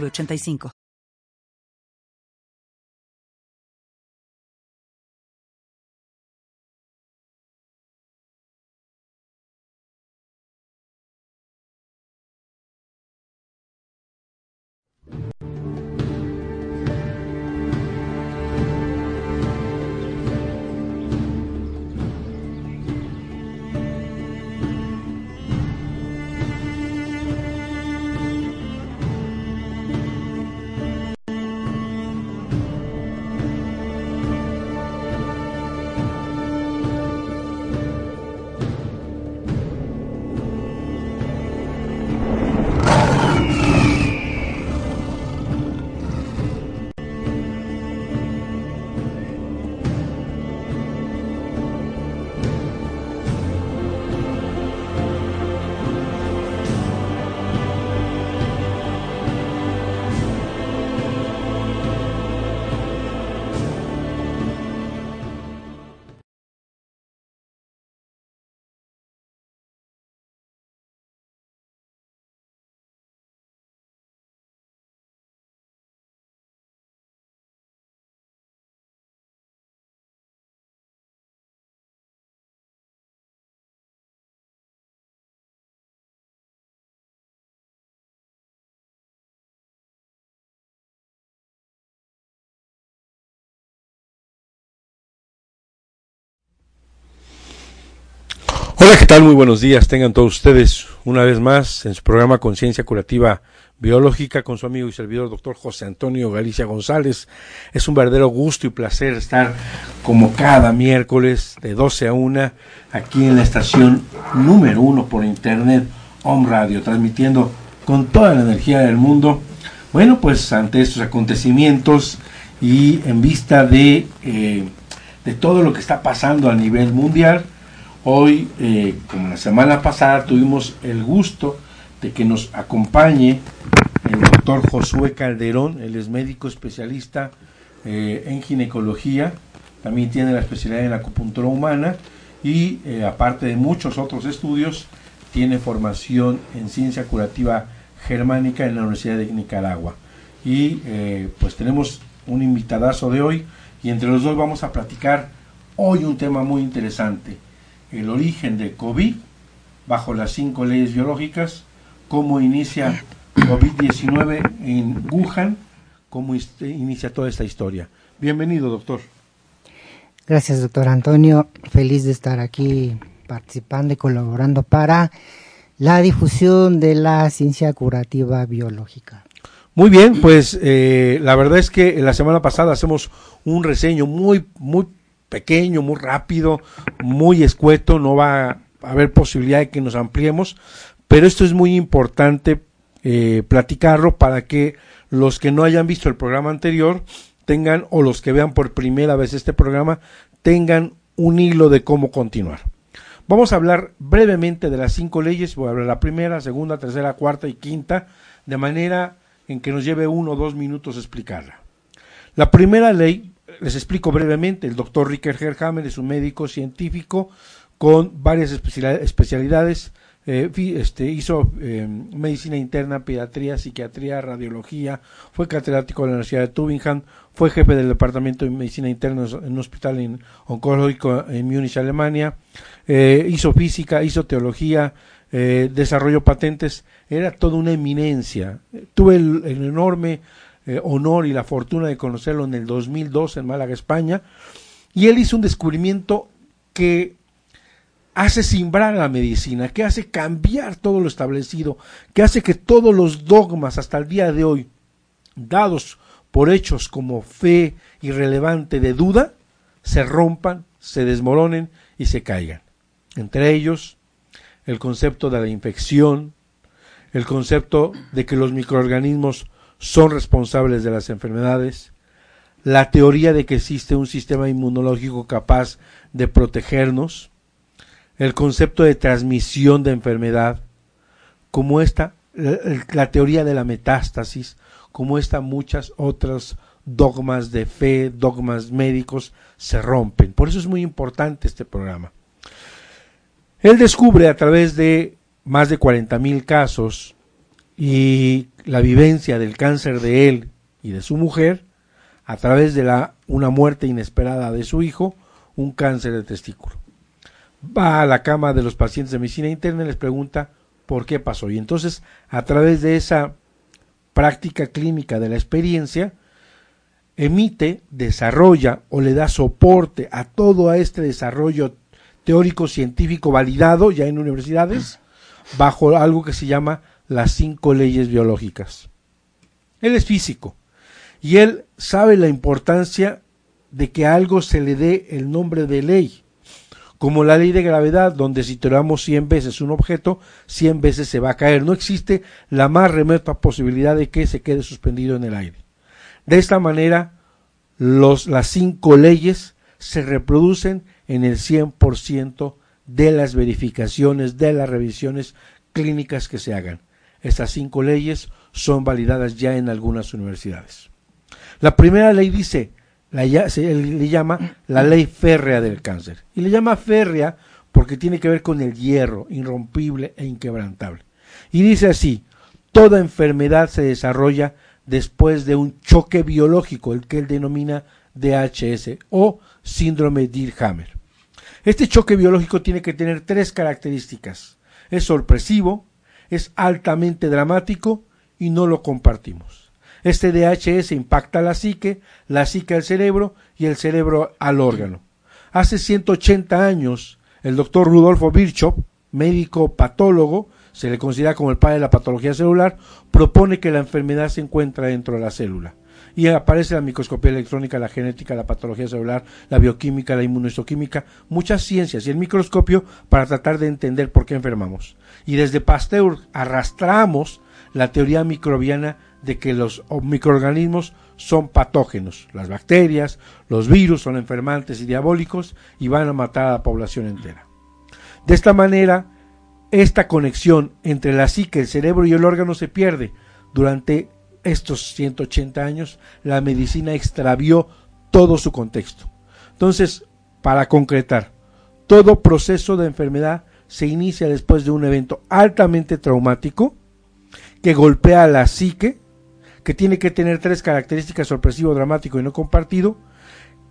906985. Hola, ¿qué tal? Muy buenos días. Tengan todos ustedes una vez más en su programa Conciencia Curativa Biológica con su amigo y servidor doctor José Antonio Galicia González. Es un verdadero gusto y placer estar como cada miércoles de 12 a 1 aquí en la estación número uno por internet, Home Radio, transmitiendo con toda la energía del mundo. Bueno, pues ante estos acontecimientos y en vista de, eh, de todo lo que está pasando a nivel mundial, Hoy, eh, como la semana pasada, tuvimos el gusto de que nos acompañe el doctor Josué Calderón, él es médico especialista eh, en ginecología, también tiene la especialidad en acupuntura humana y eh, aparte de muchos otros estudios, tiene formación en ciencia curativa germánica en la Universidad de Nicaragua. Y pues tenemos un invitadazo de hoy y entre los dos vamos a platicar hoy un tema muy interesante el origen de COVID bajo las cinco leyes biológicas, cómo inicia COVID-19 en Wuhan, cómo inicia toda esta historia. Bienvenido, doctor. Gracias, doctor Antonio. Feliz de estar aquí participando y colaborando para la difusión de la ciencia curativa biológica. Muy bien, pues eh, la verdad es que la semana pasada hacemos un reseño muy, muy pequeño, muy rápido, muy escueto, no va a haber posibilidad de que nos ampliemos, pero esto es muy importante eh, platicarlo para que los que no hayan visto el programa anterior tengan, o los que vean por primera vez este programa, tengan un hilo de cómo continuar. Vamos a hablar brevemente de las cinco leyes, voy a hablar la primera, segunda, tercera, cuarta y quinta, de manera en que nos lleve uno o dos minutos explicarla. La primera ley les explico brevemente, el doctor Ricker Herhammer es un médico científico con varias especialidades. Eh, este, hizo eh, medicina interna, pediatría, psiquiatría, radiología, fue catedrático de la Universidad de Tübingen, fue jefe del departamento de medicina interna en un hospital en, oncológico en Múnich, Alemania, eh, hizo física, hizo teología, desarrolló patentes, era toda una eminencia. Tuve el enorme eh, honor y la fortuna de conocerlo en el 2002 en Málaga, España, y él hizo un descubrimiento que hace simbrar la medicina, que hace cambiar todo lo establecido, que hace que todos los dogmas hasta el día de hoy, dados por hechos como fe irrelevante de duda, se rompan, se desmoronen y se caigan. Entre ellos, el concepto de la infección, el concepto de que los microorganismos son responsables de las enfermedades, la teoría de que existe un sistema inmunológico capaz de protegernos, el concepto de transmisión de enfermedad, como esta, la teoría de la metástasis, como esta muchas otras dogmas de fe, dogmas médicos se rompen. Por eso es muy importante este programa. Él descubre a través de más de 40 mil casos y la vivencia del cáncer de él y de su mujer, a través de la, una muerte inesperada de su hijo, un cáncer de testículo. Va a la cama de los pacientes de medicina interna y les pregunta por qué pasó. Y entonces, a través de esa práctica clínica de la experiencia, emite, desarrolla o le da soporte a todo este desarrollo teórico científico validado ya en universidades bajo algo que se llama las cinco leyes biológicas. Él es físico y él sabe la importancia de que a algo se le dé el nombre de ley, como la ley de gravedad, donde si tiramos 100 veces un objeto, 100 veces se va a caer. No existe la más remota posibilidad de que se quede suspendido en el aire. De esta manera, los, las cinco leyes se reproducen en el 100% de las verificaciones, de las revisiones clínicas que se hagan. Estas cinco leyes son validadas ya en algunas universidades. La primera ley dice, la, se le llama la ley férrea del cáncer. Y le llama férrea porque tiene que ver con el hierro, irrompible e inquebrantable. Y dice así, toda enfermedad se desarrolla después de un choque biológico, el que él denomina DHS o síndrome Dirhammer. Este choque biológico tiene que tener tres características. Es sorpresivo, es altamente dramático y no lo compartimos. Este DHS impacta la psique, la psique al cerebro y el cerebro al órgano. Hace 180 años, el doctor Rudolfo Virchow, médico patólogo, se le considera como el padre de la patología celular, propone que la enfermedad se encuentra dentro de la célula. Y aparece la microscopía electrónica, la genética, la patología celular, la bioquímica, la inmunohistoquímica, muchas ciencias y el microscopio para tratar de entender por qué enfermamos. Y desde Pasteur arrastramos la teoría microbiana de que los microorganismos son patógenos. Las bacterias, los virus son enfermantes y diabólicos y van a matar a la población entera. De esta manera, esta conexión entre la psique, el cerebro y el órgano se pierde. Durante estos 180 años, la medicina extravió todo su contexto. Entonces, para concretar, todo proceso de enfermedad se inicia después de un evento altamente traumático que golpea a la psique, que tiene que tener tres características, sorpresivo, dramático y no compartido.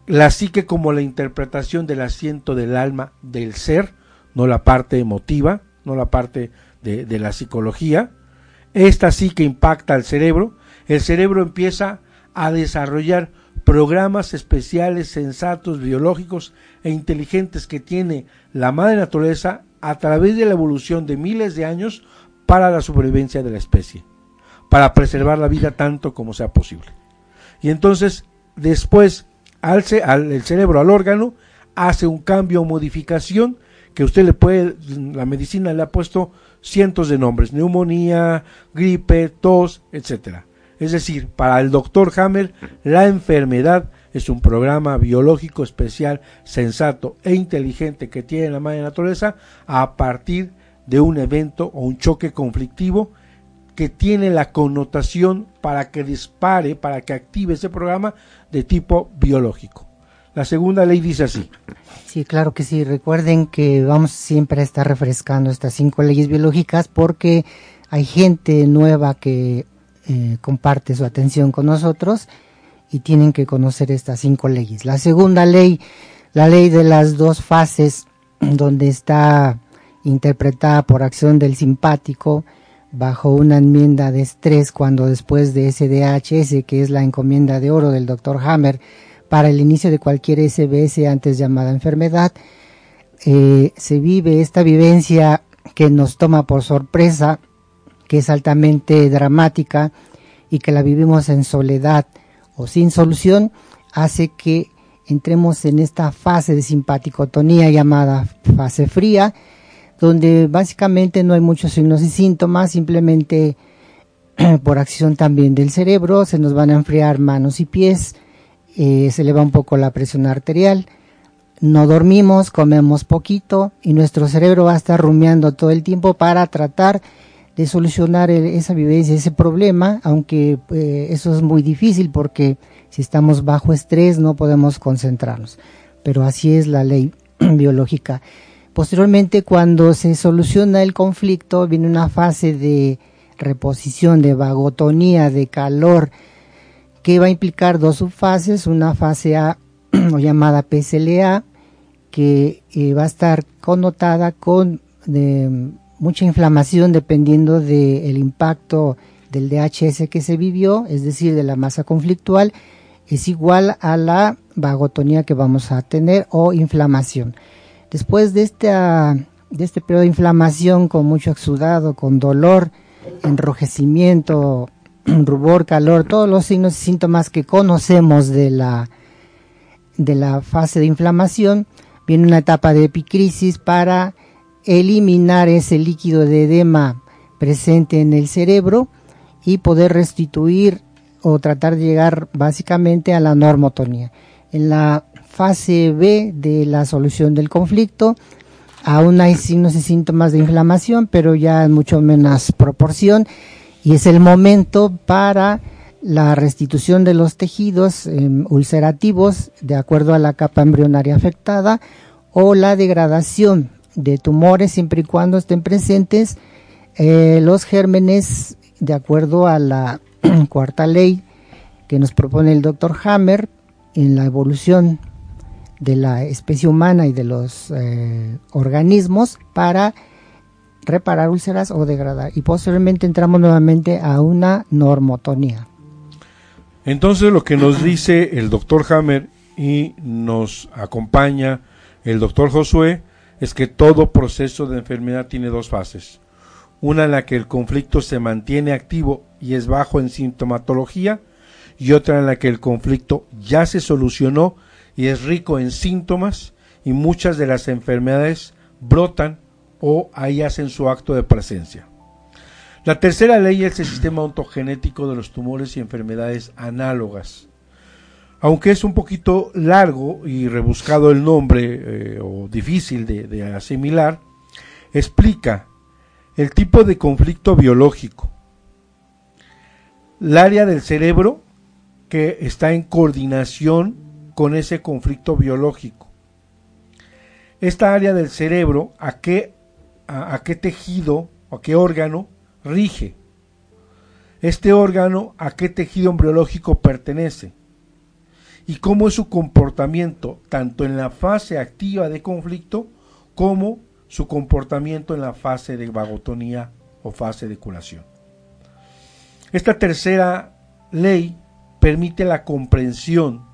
La psique como la interpretación del asiento del alma del ser, no la parte emotiva, no la parte de, la psicología. Esta sí que impacta al cerebro. El cerebro empieza a desarrollar programas especiales, sensatos, biológicos e inteligentes que tiene la madre naturaleza a través de la evolución de miles de años para la supervivencia de la especie, para preservar la vida tanto como sea posible. Y entonces, después, al, al el cerebro, al órgano, hace un cambio o modificación que usted le puede, la medicina le ha puesto cientos de nombres, neumonía, gripe, tos, etcétera. Es decir, para el doctor Hammer, la enfermedad es un programa biológico especial, sensato e inteligente que tiene la madre naturaleza a partir de un evento o un choque conflictivo que tiene la connotación para que dispare, para que active ese programa de tipo biológico. La segunda ley dice así. Sí, claro que sí. Recuerden que vamos siempre a estar refrescando estas cinco leyes biológicas porque hay gente nueva que eh, comparte su atención con nosotros y tienen que conocer estas cinco leyes. La segunda ley, la ley de las dos fases, donde está interpretada por acción del simpático bajo una enmienda de estrés cuando después de SDHS, que es la encomienda de oro del doctor Hammer, para el inicio de cualquier SBS antes llamada enfermedad. Eh, se vive esta vivencia que nos toma por sorpresa, que es altamente dramática y que la vivimos en soledad o sin solución, hace que entremos en esta fase de simpaticotonía llamada fase fría, donde básicamente no hay muchos signos y síntomas, simplemente por acción también del cerebro, se nos van a enfriar manos y pies, eh, se eleva un poco la presión arterial, no dormimos, comemos poquito y nuestro cerebro va a estar rumiando todo el tiempo para tratar de solucionar esa vivencia, ese problema, aunque eh, eso es muy difícil porque si estamos bajo estrés no podemos concentrarnos. Pero así es la ley biológica. Posteriormente, cuando se soluciona el conflicto, viene una fase de reposición, de vagotonía, de calor, que va a implicar dos subfases, una fase A llamada PSLA, que eh, va a estar connotada con mucha inflamación dependiendo del impacto del DHS que se vivió, es decir, de la masa conflictual, es igual a la vagotonía que vamos a tener o inflamación. Después de, esta, de este periodo de inflamación con mucho exudado, con dolor, enrojecimiento, rubor, calor, todos los signos y síntomas que conocemos de la, de la fase de inflamación, viene una etapa de epicrisis para eliminar ese líquido de edema presente en el cerebro y poder restituir o tratar de llegar básicamente a la normotonía. En la fase B de la solución del conflicto, aún hay signos y síntomas de inflamación, pero ya en mucho menos proporción, y es el momento para la restitución de los tejidos em, ulcerativos de acuerdo a la capa embrionaria afectada o la degradación de tumores siempre y cuando estén presentes eh, los gérmenes de acuerdo a la cuarta ley que nos propone el doctor Hammer en la evolución de la especie humana y de los eh, organismos para reparar úlceras o degradar. Y posteriormente entramos nuevamente a una normotonía. Entonces lo que nos dice el doctor Hammer y nos acompaña el doctor Josué es que todo proceso de enfermedad tiene dos fases. Una en la que el conflicto se mantiene activo y es bajo en sintomatología y otra en la que el conflicto ya se solucionó y es rico en síntomas y muchas de las enfermedades brotan o ahí hacen su acto de presencia. La tercera ley es el sistema ontogenético de los tumores y enfermedades análogas. Aunque es un poquito largo y rebuscado el nombre eh, o difícil de, asimilar, explica el tipo de conflicto biológico, el área del cerebro que está en coordinación con ese conflicto biológico. Esta área del cerebro, ¿a qué, a, qué tejido o a qué órgano rige? Este órgano, ¿a qué tejido embriológico pertenece? Y cómo es su comportamiento, tanto en la fase activa de conflicto como su comportamiento en la fase de vagotonía o fase de curación. Esta tercera ley permite la comprensión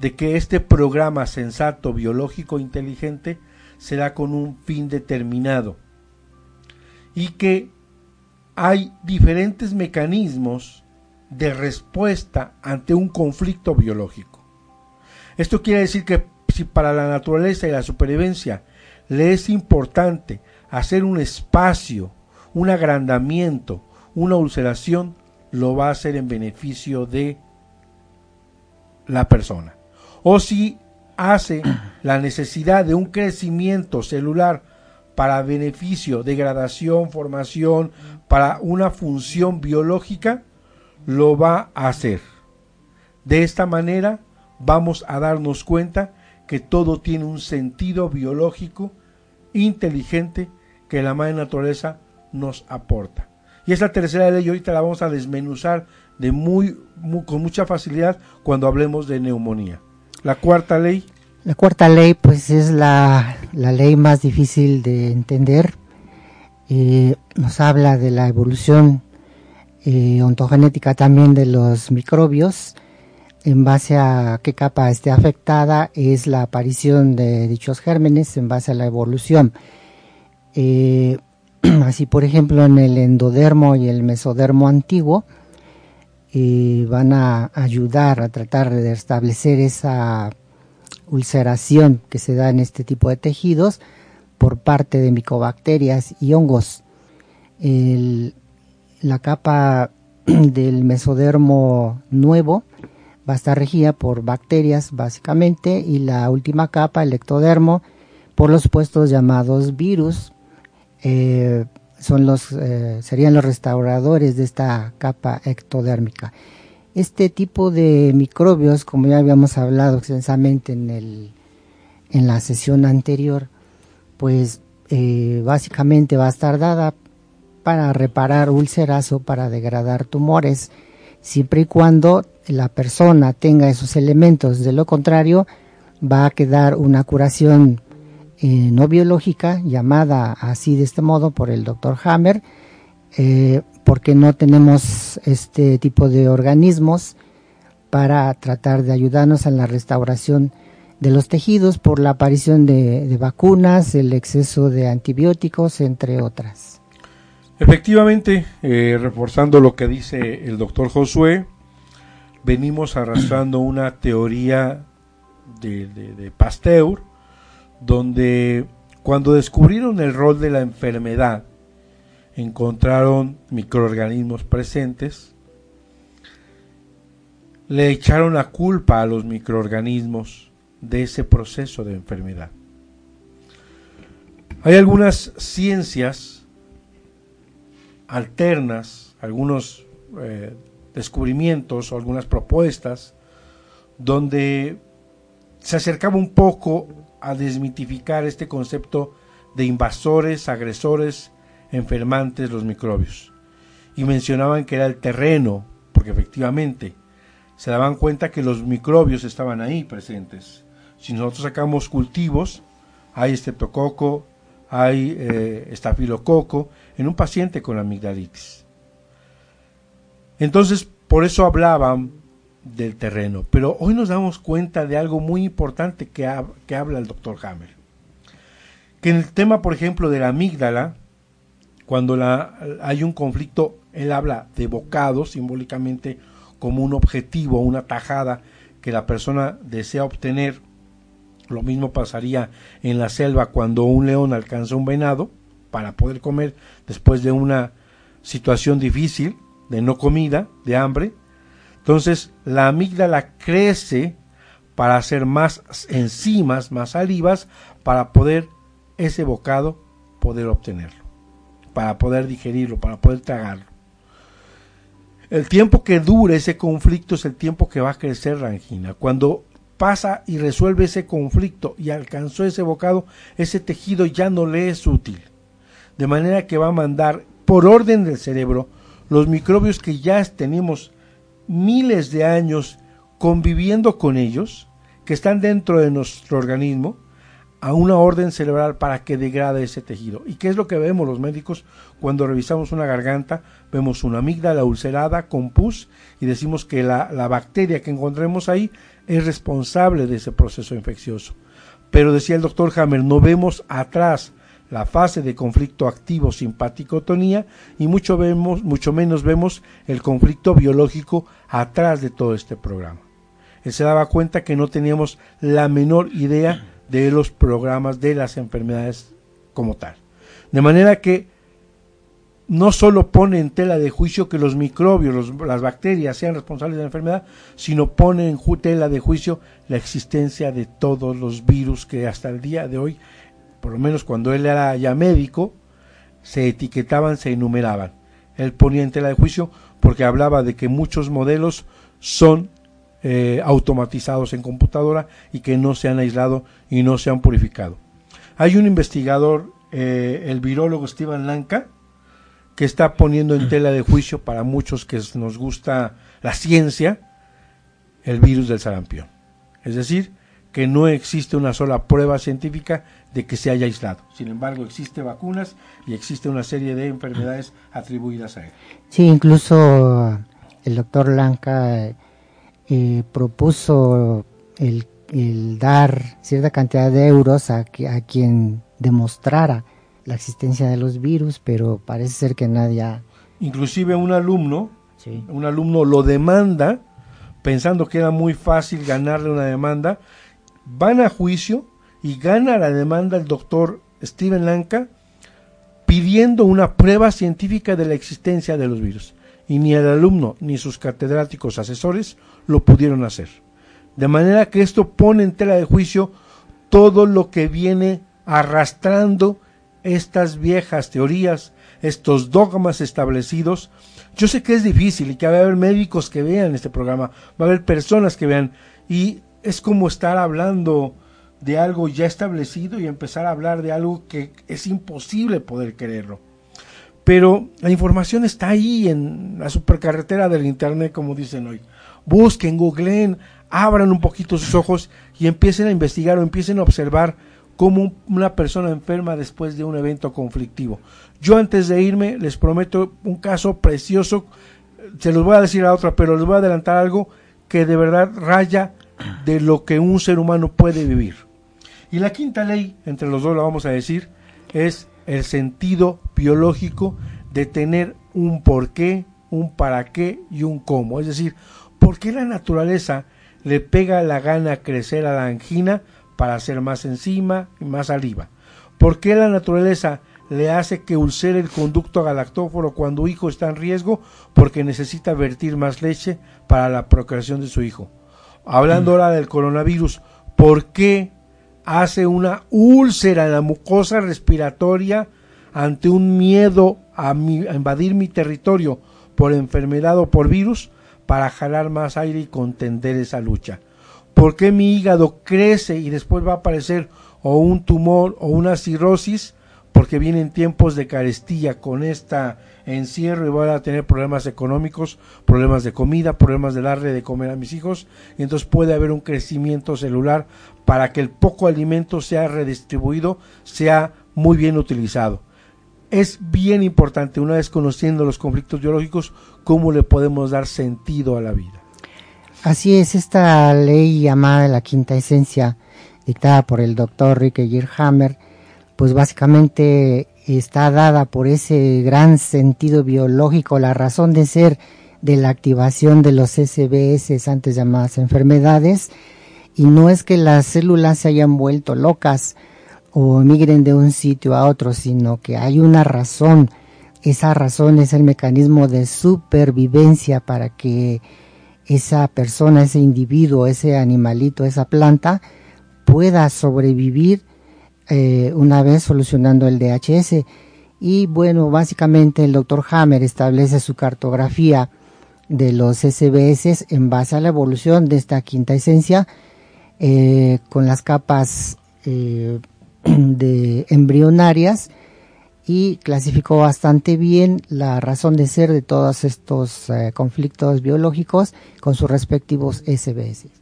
de que este programa sensato biológico inteligente será con un fin determinado y que hay diferentes mecanismos de respuesta ante un conflicto biológico. Esto quiere decir que si para la naturaleza y la supervivencia le es importante hacer un espacio, un agrandamiento, una ulceración, lo va a hacer en beneficio de la persona o si hace la necesidad de un crecimiento celular para beneficio, degradación, formación, para una función biológica, lo va a hacer. De esta manera vamos a darnos cuenta que todo tiene un sentido biológico inteligente que la madre naturaleza nos aporta. Y esta tercera ley ahorita la vamos a desmenuzar de muy, con mucha facilidad cuando hablemos de neumonía. La cuarta ley. La cuarta ley pues es la, ley más difícil de entender. Eh, nos habla de la evolución eh, ontogenética también de los microbios. En base a qué capa esté afectada es la aparición de dichos gérmenes en base a la evolución. Eh, así por ejemplo en el endodermo y el mesodermo antiguo, van a ayudar a tratar de establecer esa ulceración que se da en este tipo de tejidos por parte de micobacterias y hongos. la capa del mesodermo nuevo va a estar regida por bacterias básicamente y la última capa, el ectodermo, por los puestos llamados virus. Eh, son los, eh, serían los restauradores de esta capa ectodérmica. Este tipo de microbios, como ya habíamos hablado extensamente en, el, en la sesión anterior, pues eh, básicamente va a estar dada para reparar úlceras o para degradar tumores, siempre y cuando la persona tenga esos elementos. De lo contrario, va a quedar una curación eh, no biológica, llamada así de este modo por el doctor Hammer, eh, porque no tenemos este tipo de organismos para tratar de ayudarnos en la restauración de los tejidos por la aparición de vacunas, el exceso de antibióticos, entre otras. Efectivamente, eh, reforzando lo que dice el doctor Josué, venimos arrastrando una teoría de, Pasteur, donde cuando descubrieron el rol de la enfermedad, encontraron microorganismos presentes, le echaron la culpa a los microorganismos de ese proceso de enfermedad. Hay algunas ciencias alternas, algunos eh, descubrimientos o algunas propuestas donde se acercaba un poco a desmitificar este concepto de invasores, agresores, enfermantes, los microbios. Y mencionaban que era el terreno, porque efectivamente se daban cuenta que los microbios estaban ahí presentes. Si nosotros sacamos cultivos, hay estreptococo, hay eh, estafilococo en un paciente con amigdalitis. Entonces, por eso hablaban del terreno. Pero hoy nos damos cuenta de algo muy importante que, que habla el doctor Hammer. Que en el tema, por ejemplo, de la amígdala, cuando la, hay un conflicto, él habla de bocado, simbólicamente como un objetivo, una tajada que la persona desea obtener lo mismo pasaría en la selva cuando un león alcanza un venado para poder comer después de una situación difícil, de no comida, de hambre. Entonces la amígdala crece para hacer más enzimas, más salivas, para poder ese bocado poder obtenerlo, para poder digerirlo, para poder tragarlo. El tiempo que dure ese conflicto es el tiempo que va a crecer la angina. Cuando pasa y resuelve ese conflicto y alcanzó ese bocado, ese tejido ya no le es útil. De manera que va a mandar por orden del cerebro los microbios que ya tenemos miles de años conviviendo con ellos, que están dentro de nuestro organismo, a una orden cerebral para que degrade ese tejido. ¿Y qué es lo que vemos los médicos cuando revisamos una garganta? Vemos una amígdala ulcerada con pus y decimos que la, la bacteria que encontremos ahí es responsable de ese proceso infeccioso. Pero decía el doctor Hammer, no vemos atrás la fase de conflicto activo simpaticotonía y mucho, vemos, mucho menos vemos el conflicto biológico atrás de todo este programa. Él se daba cuenta que no teníamos la menor idea de los programas de las enfermedades como tal. De manera que no solo pone en tela de juicio que los microbios, las bacterias sean responsables de la enfermedad, sino pone en tela de juicio la existencia de todos los virus que hasta el día de hoy, por lo menos cuando él era ya médico, se etiquetaban, se enumeraban. Él ponía en tela de juicio porque hablaba de que muchos modelos son eh, automatizados en computadora y que no se han aislado y no se han purificado. Hay un investigador, eh, el virólogo Steven Lanka, que está poniendo en tela de juicio para muchos que nos gusta la ciencia el virus del sarampión. Es decir, que no existe una sola prueba científica de que se haya aislado. Sin embargo, existen vacunas y existe una serie de enfermedades atribuidas a él. Sí, incluso el doctor Lanka eh, propuso el, dar cierta cantidad de euros a, a quien demostrara la existencia de los virus, pero parece ser que nadie ha... Inclusive un alumno, un alumno lo demanda pensando que era muy fácil ganarle una demanda, van a juicio y gana la demanda el doctor Steven Lanka pidiendo una prueba científica de la existencia de los virus. y ni el alumno ni sus catedráticos asesores lo pudieron hacer. De manera que esto pone en tela de juicio todo lo que viene arrastrando estas viejas teorías, estos dogmas establecidos. Yo sé que es difícil y que va a haber médicos que vean este programa, va a haber personas que vean y es como estar hablando de algo ya establecido y empezar a hablar de algo que es imposible poder quererlo. Pero la información está ahí en la supercarretera del Internet, como dicen hoy. Busquen, googleen, abran un poquito sus ojos y empiecen a investigar o empiecen a observar cómo una persona enferma después de un evento conflictivo. Yo antes de irme les prometo un caso precioso, se los voy a decir a otra, pero les voy a adelantar algo que de verdad raya de lo que un ser humano puede vivir. Y la quinta ley, entre los dos la vamos a decir, es el sentido biológico de tener un por qué, un para qué y un cómo. Es decir, ¿por qué la naturaleza le pega la gana crecer a la angina para hacer más enzima y más saliva? ¿Por qué la naturaleza le hace que ulcere el conducto galactóforo cuando hijo está en riesgo? Porque necesita vertir más leche para la procreación de su hijo. Hablando mm. ahora del coronavirus, ¿por qué hace una úlcera en la mucosa respiratoria ante un miedo a, invadir mi territorio por enfermedad o por virus para jalar más aire y contender esa lucha. ¿Por qué mi hígado crece y después va a aparecer o un tumor o una cirrosis? Porque vienen tiempos de carestía con esta encierro y voy a tener problemas económicos, problemas de comida, problemas de darle de comer a mis hijos, y entonces puede haber un crecimiento celular para que el poco alimento sea redistribuido, sea muy bien utilizado. Es bien importante, una vez conociendo los conflictos biológicos, cómo le podemos dar sentido a la vida. Así es, esta ley llamada la quinta esencia, dictada por el doctor Rick Hammer, pues básicamente está dada por ese gran sentido biológico, la razón de ser de la activación de los SBS, antes llamadas enfermedades, y no es que las células se hayan vuelto locas o migren de un sitio a otro, sino que hay una razón. Esa razón es el mecanismo de supervivencia para que esa persona, ese individuo, ese animalito, esa planta pueda sobrevivir eh, una vez solucionando el DHS. Y bueno, básicamente el doctor Hammer establece su cartografía de los SBS en base a la evolución de esta quinta esencia eh, con las capas eh, de embrionarias y clasificó bastante bien la razón de ser de todos estos conflictos biológicos con sus respectivos SBS.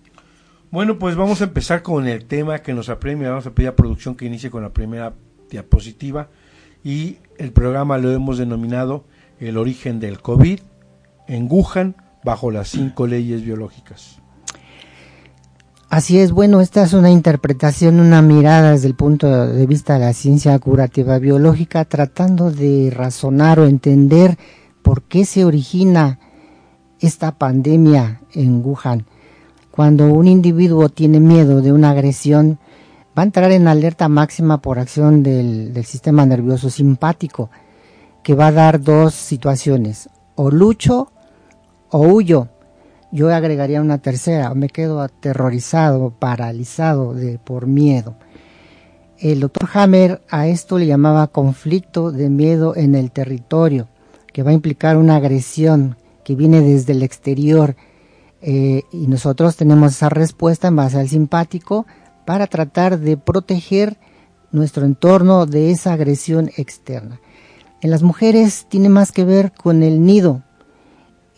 Bueno, pues vamos a empezar con el tema que nos apremia. Vamos a pedir a producción que inicie con la primera diapositiva. Y el programa lo hemos denominado El origen del COVID en Wuhan bajo las cinco leyes biológicas. Así es, bueno, esta es una interpretación, una mirada desde el punto de vista de la ciencia curativa biológica, tratando de razonar o entender por qué se origina esta pandemia en Wuhan. Cuando un individuo tiene miedo de una agresión, va a entrar en alerta máxima por acción del, sistema nervioso simpático, que va a dar dos situaciones, o lucho o huyo. Yo agregaría una tercera, me quedo aterrorizado, paralizado por miedo. El doctor Hammer a esto le llamaba conflicto de miedo en el territorio, que va a implicar una agresión que viene desde el exterior eh, y nosotros tenemos esa respuesta en base al simpático para tratar de proteger nuestro entorno de esa agresión externa. En las mujeres tiene más que ver con el nido,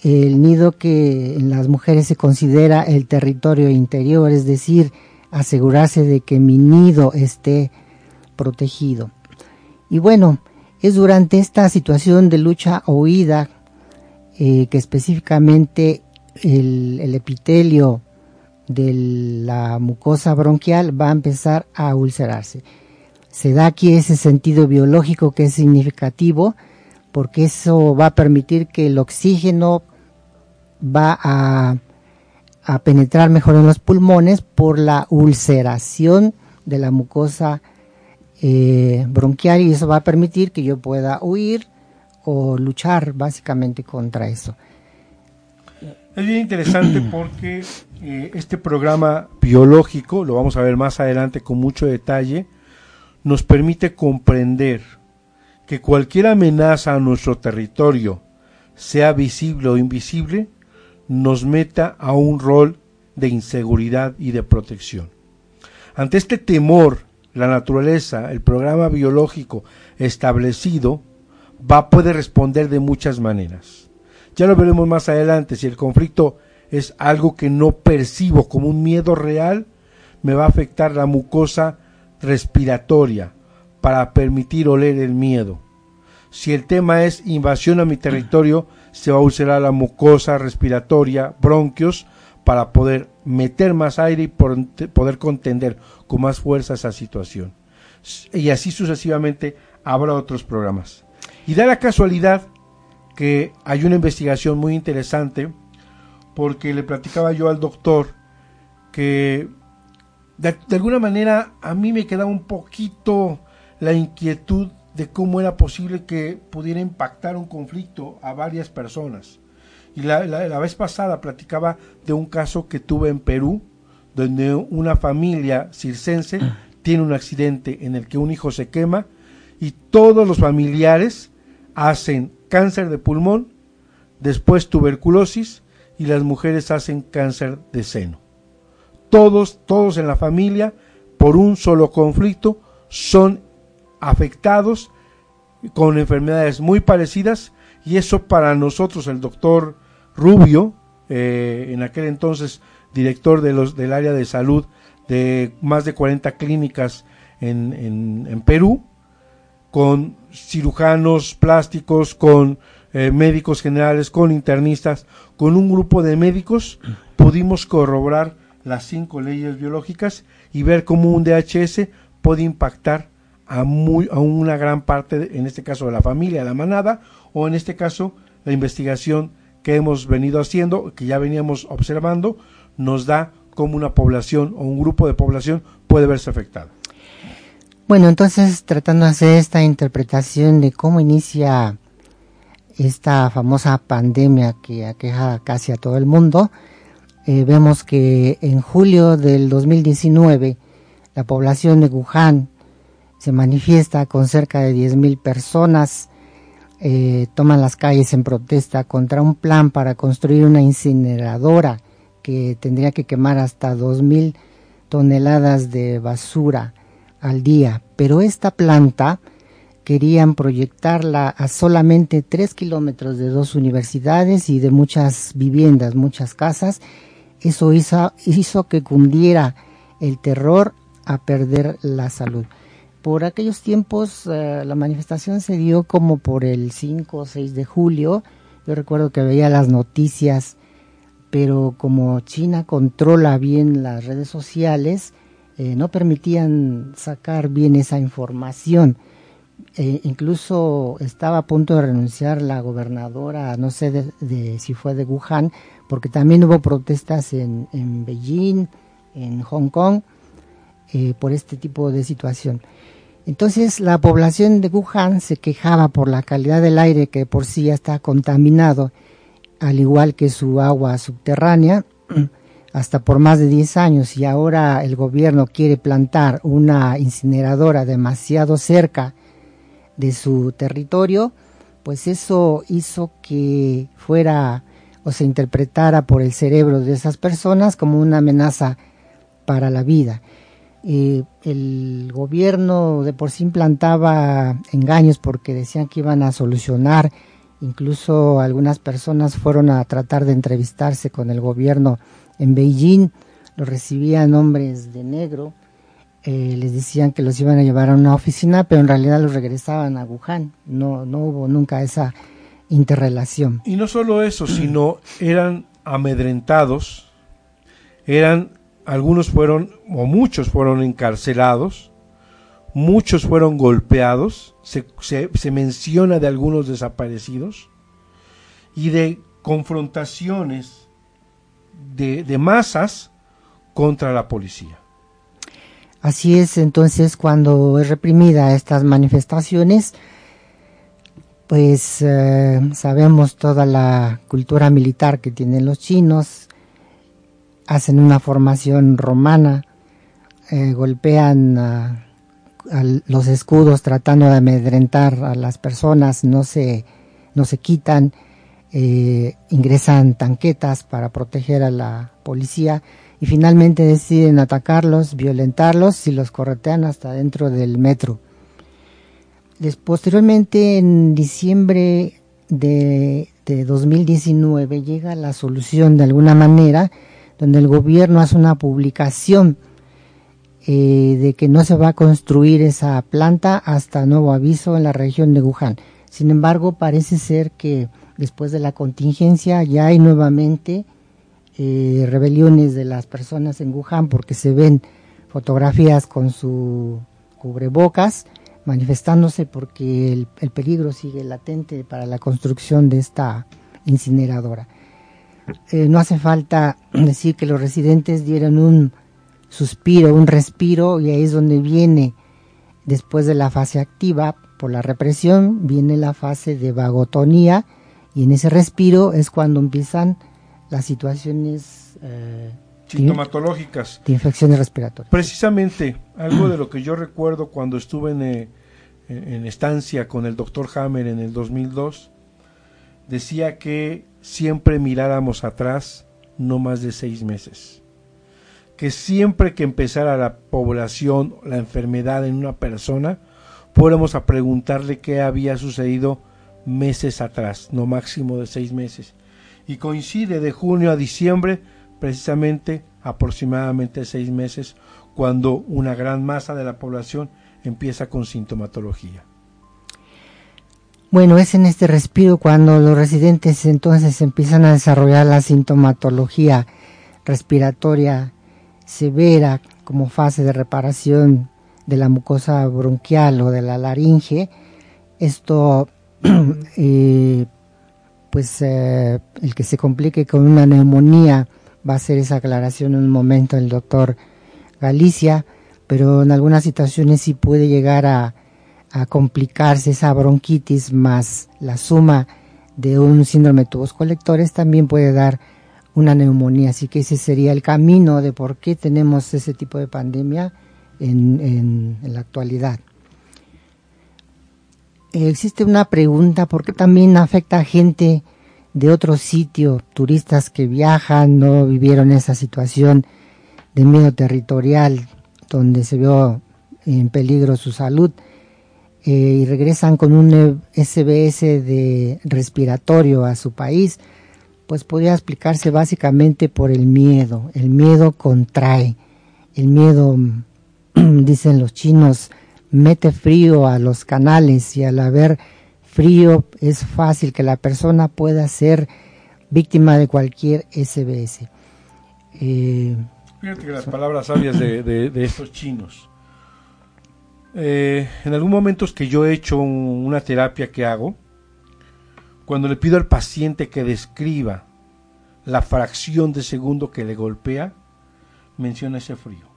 el nido que en las mujeres se considera el territorio interior, es decir, asegurarse de que mi nido esté protegido. Y bueno, es durante esta situación de lucha o huida eh, que específicamente el, epitelio de la mucosa bronquial va a empezar a ulcerarse. Se da aquí ese sentido biológico que es significativo porque eso va a permitir que el oxígeno va a, penetrar mejor en los pulmones por la ulceración de la mucosa eh, bronquial y eso va a permitir que yo pueda huir o luchar básicamente contra eso. Es bien interesante porque eh, este programa biológico, lo vamos a ver más adelante con mucho detalle, nos permite comprender que cualquier amenaza a nuestro territorio, sea visible o invisible, nos meta a un rol de inseguridad y de protección. Ante este temor, la naturaleza, el programa biológico establecido, va a poder responder de muchas maneras. Ya lo veremos más adelante, si el conflicto es algo que no percibo como un miedo real, me va a afectar la mucosa respiratoria para permitir oler el miedo. Si el tema es invasión a mi territorio, se va a usar la mucosa respiratoria, bronquios, para poder meter más aire y poder contender con más fuerza esa situación. Y así sucesivamente habrá otros programas. Y da la casualidad que hay una investigación muy interesante porque le platicaba yo al doctor que de, alguna manera a mí me quedaba un poquito la inquietud de cómo era posible que pudiera impactar un conflicto a varias personas. Y la, la, vez pasada platicaba de un caso que tuve en Perú, donde una familia circense tiene un accidente en el que un hijo se quema y todos los familiares hacen cáncer de pulmón, después tuberculosis y las mujeres hacen cáncer de seno. Todos, todos en la familia, por un solo conflicto, son afectados con enfermedades muy parecidas y eso para nosotros, el doctor Rubio, eh, en aquel entonces director de los, del área de salud de más de 40 clínicas en, en Perú, con cirujanos plásticos, con eh, médicos generales, con internistas, con un grupo de médicos, pudimos corroborar las cinco leyes biológicas y ver cómo un DHS puede impactar a, muy, a una gran parte, en este caso de la familia, la manada, o en este caso la investigación que hemos venido haciendo, que ya veníamos observando, nos da cómo una población o un grupo de población puede verse afectada. Bueno, entonces tratando de hacer esta interpretación de cómo inicia esta famosa pandemia que aqueja casi a todo el mundo, eh, vemos que en julio del 2019 la población de Wuhan se manifiesta con cerca de 10.000 personas, eh, toman las calles en protesta contra un plan para construir una incineradora que tendría que quemar hasta 2.000 toneladas de basura al día, pero esta planta querían proyectarla a solamente tres kilómetros de dos universidades y de muchas viviendas, muchas casas. Eso hizo, hizo que cundiera el terror a perder la salud. Por aquellos tiempos eh, la manifestación se dio como por el 5 o 6 de julio. Yo recuerdo que veía las noticias, pero como China controla bien las redes sociales, eh, no permitían sacar bien esa información. Eh, incluso estaba a punto de renunciar la gobernadora, no sé de, si fue de Wuhan, porque también hubo protestas en, en Beijing, en Hong Kong, eh, por este tipo de situación. Entonces la población de Wuhan se quejaba por la calidad del aire que por sí ya está contaminado, al igual que su agua subterránea. hasta por más de 10 años y ahora el gobierno quiere plantar una incineradora demasiado cerca de su territorio, pues eso hizo que fuera o se interpretara por el cerebro de esas personas como una amenaza para la vida. Eh, el gobierno de por sí implantaba engaños porque decían que iban a solucionar, incluso algunas personas fueron a tratar de entrevistarse con el gobierno en Beijing los recibían hombres de negro, eh, les decían que los iban a llevar a una oficina, pero en realidad los regresaban a Wuhan. No, no hubo nunca esa interrelación. Y no solo eso, sino eran amedrentados, eran, algunos fueron, o muchos fueron encarcelados, muchos fueron golpeados, se, se menciona de algunos desaparecidos, y de confrontaciones de, masas contra la policía. Así es, entonces cuando es reprimida estas manifestaciones, pues eh, sabemos toda la cultura militar que tienen los chinos, hacen una formación romana, eh, golpean a, los escudos tratando de amedrentar a las personas, no se, no se quitan, eh, ingresan tanquetas para proteger a la policía y finalmente deciden atacarlos, violentarlos y los corretean hasta dentro del metro. posteriormente, en diciembre de, de 2019, llega la solución de alguna manera, donde el gobierno hace una publicación eh, de que no se va a construir esa planta hasta nuevo aviso en la región de Wuhan. Sin embargo, parece ser que después de la contingencia ya hay nuevamente eh, rebeliones de las personas en Wuhan porque se ven fotografías con su cubrebocas manifestándose porque el, peligro sigue latente para la construcción de esta incineradora. Eh, no hace falta decir que los residentes dieron un suspiro, un respiro, y ahí es donde viene, después de la fase activa, por la represión, viene la fase de vagotonía, y en ese respiro es cuando empiezan las situaciones eh, sintomatológicas de infecciones respiratorias. Precisamente, algo de lo que yo recuerdo cuando estuve en, eh, en estancia con el doctor Hammer en el 2002, decía que siempre miráramos atrás no más de seis meses que siempre que empezara la población, la enfermedad en una persona, fuéramos a preguntarle qué había sucedido meses atrás, no máximo de seis meses. Y coincide de junio a diciembre, precisamente aproximadamente seis meses, cuando una gran masa de la población empieza con sintomatología. Bueno, es en este respiro cuando los residentes entonces empiezan a desarrollar la sintomatología respiratoria severa como fase de reparación de la mucosa bronquial o de la laringe. Esto, eh, pues eh, el que se complique con una neumonía va a hacer esa aclaración en un momento el doctor Galicia, pero en algunas situaciones sí puede llegar a, a complicarse esa bronquitis más la suma de un síndrome de tubos colectores también puede dar una neumonía. Así que ese sería el camino de por qué tenemos ese tipo de pandemia en, la actualidad. Existe una pregunta, ¿por qué también afecta a gente de otro sitio, turistas que viajan, no vivieron esa situación de miedo territorial, donde se vio en peligro su salud, eh, y regresan con un SBS de respiratorio a su país? pues podría explicarse básicamente por el miedo. El miedo contrae. El miedo, dicen los chinos, mete frío a los canales y al haber frío es fácil que la persona pueda ser víctima de cualquier SBS. Eh, Fíjate que las palabras sabias de, estos chinos. Eh, en algún momento que yo he hecho una terapia que hago, cuando le pido al paciente que describa la fracción de segundo que le golpea, menciona ese frío.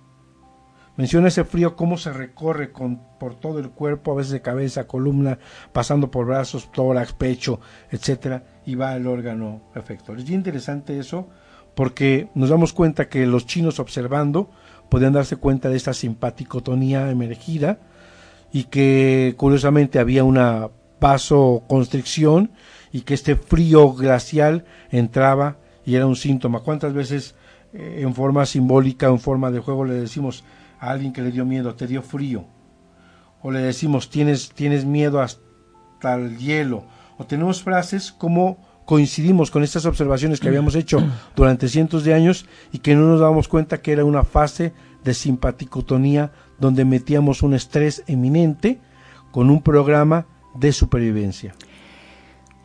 Menciona ese frío, cómo se recorre con, por todo el cuerpo, a veces de cabeza, columna, pasando por brazos, tórax, pecho, etcétera, y va al órgano efector. Es bien interesante eso, porque nos damos cuenta que los chinos observando podían darse cuenta de esta simpaticotonía emergida y que curiosamente había una vasoconstricción y que este frío glacial entraba y era un síntoma. ¿Cuántas veces eh, en forma simbólica, en forma de juego, le decimos a alguien que le dio miedo, te dio frío? O le decimos, tienes, tienes miedo hasta el hielo. O tenemos frases como coincidimos con estas observaciones que habíamos hecho durante cientos de años y que no nos dábamos cuenta que era una fase de simpaticotonía donde metíamos un estrés eminente con un programa de supervivencia.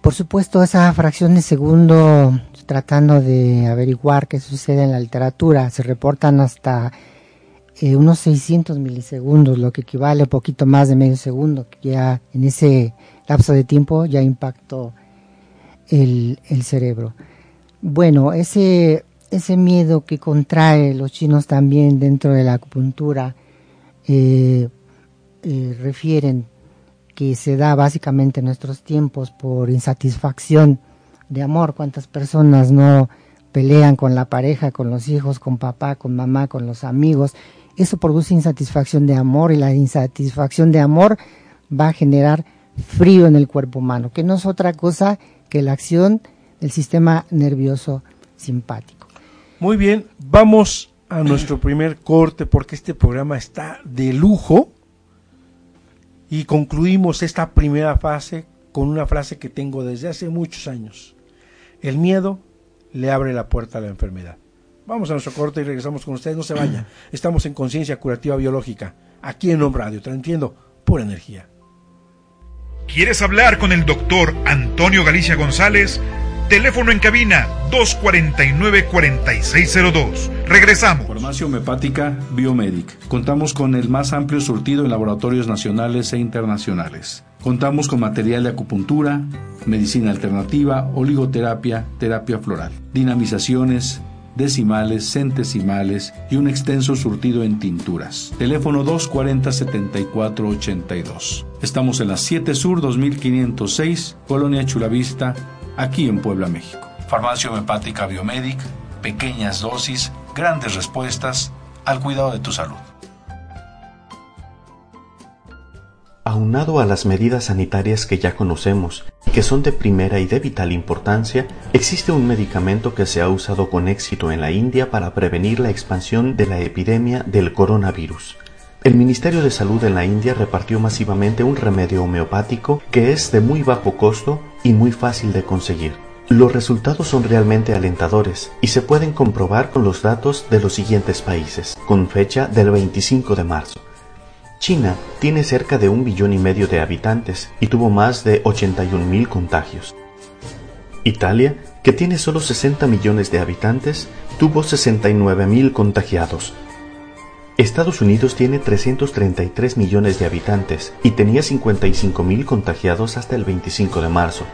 Por supuesto, esa fracción de segundo, tratando de averiguar qué sucede en la literatura, se reportan hasta eh, unos 600 milisegundos, lo que equivale a poquito más de medio segundo, que ya en ese lapso de tiempo ya impactó el, cerebro. Bueno, ese, ese miedo que contrae los chinos también dentro de la acupuntura, eh, eh, refieren que se da básicamente en nuestros tiempos por insatisfacción de amor. ¿Cuántas personas no pelean con la pareja, con los hijos, con papá, con mamá, con los amigos? Eso produce insatisfacción de amor y la insatisfacción de amor va a generar frío en el cuerpo humano, que no es otra cosa que la acción del sistema nervioso simpático. Muy bien, vamos a nuestro primer corte porque este programa está de lujo y concluimos esta primera fase con una frase que tengo desde hace muchos años. El miedo le abre la puerta a la enfermedad. Vamos a nuestro corte y regresamos con ustedes. No se vaya. Estamos en Conciencia Curativa Biológica, aquí en Home Radio, transmitiendo pura energía. ¿Quieres hablar con el doctor Antonio Galicia González? Teléfono en cabina 249-4602. Regresamos. Farmacia Homeopática Biomedic. Contamos con el más amplio surtido en laboratorios nacionales e internacionales. Contamos con material de acupuntura, medicina alternativa, oligoterapia, terapia floral, dinamizaciones, decimales, centesimales y un extenso surtido en tinturas. Teléfono 240-7482. Estamos en la 7 Sur 2506, Colonia Chulavista, aquí en Puebla, México. Farmacia Homeopática Biomedic, pequeñas dosis, grandes respuestas al cuidado de tu salud. Aunado a las medidas sanitarias que ya conocemos y que son de primera y de vital importancia, existe un medicamento que se ha usado con éxito en la India para prevenir la expansión de la epidemia del coronavirus. El Ministerio de Salud en la India repartió masivamente un remedio homeopático que es de muy bajo costo y muy fácil de conseguir. Los resultados son realmente alentadores y se pueden comprobar con los datos de los siguientes países, con fecha del 25 de marzo. China tiene cerca de un billón y medio de habitantes y tuvo más de 81 mil contagios. Italia, que tiene solo 60 millones de habitantes, tuvo 69 mil contagiados. Estados Unidos tiene 333 millones de habitantes y tenía 55 mil contagiados hasta el 25 de marzo.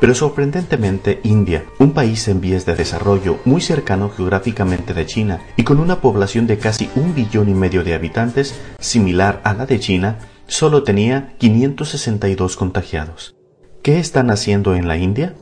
Pero sorprendentemente India, un país en vías de desarrollo muy cercano geográficamente de China y con una población de casi un billón y medio de habitantes, similar a la de China, solo tenía 562 contagiados. ¿Qué están haciendo en la India?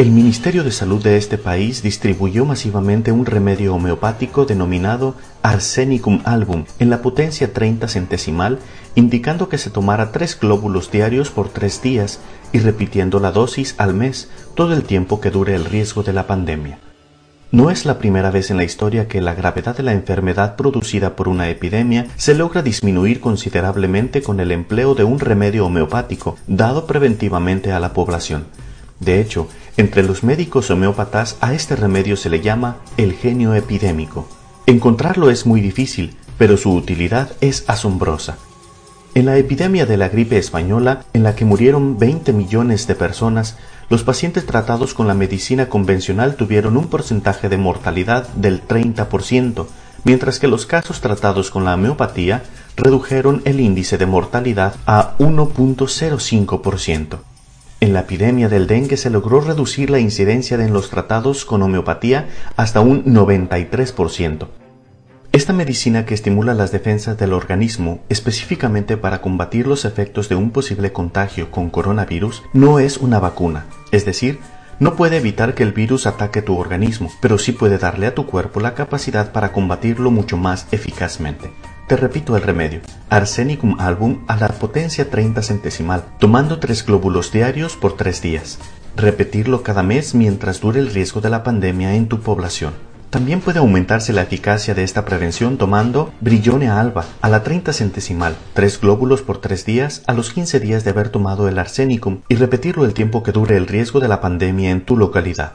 El Ministerio de Salud de este país distribuyó masivamente un remedio homeopático denominado Arsenicum album en la potencia 30 centesimal, indicando que se tomara tres glóbulos diarios por tres días y repitiendo la dosis al mes todo el tiempo que dure el riesgo de la pandemia. No es la primera vez en la historia que la gravedad de la enfermedad producida por una epidemia se logra disminuir considerablemente con el empleo de un remedio homeopático dado preventivamente a la población. De hecho, entre los médicos homeópatas a este remedio se le llama el genio epidémico. Encontrarlo es muy difícil, pero su utilidad es asombrosa. En la epidemia de la gripe española, en la que murieron 20 millones de personas, los pacientes tratados con la medicina convencional tuvieron un porcentaje de mortalidad del 30%, mientras que los casos tratados con la homeopatía redujeron el índice de mortalidad a 1.05%. En la epidemia del dengue se logró reducir la incidencia en los tratados con homeopatía hasta un 93%. Esta medicina que estimula las defensas del organismo específicamente para combatir los efectos de un posible contagio con coronavirus no es una vacuna, es decir, no puede evitar que el virus ataque tu organismo, pero sí puede darle a tu cuerpo la capacidad para combatirlo mucho más eficazmente. Te repito el remedio. Arsenicum album a la potencia 30 centesimal, tomando tres glóbulos diarios por tres días. Repetirlo cada mes mientras dure el riesgo de la pandemia en tu población. También puede aumentarse la eficacia de esta prevención tomando Brillone alba a la 30 centesimal, tres glóbulos por tres días a los 15 días de haber tomado el arsenicum y repetirlo el tiempo que dure el riesgo de la pandemia en tu localidad.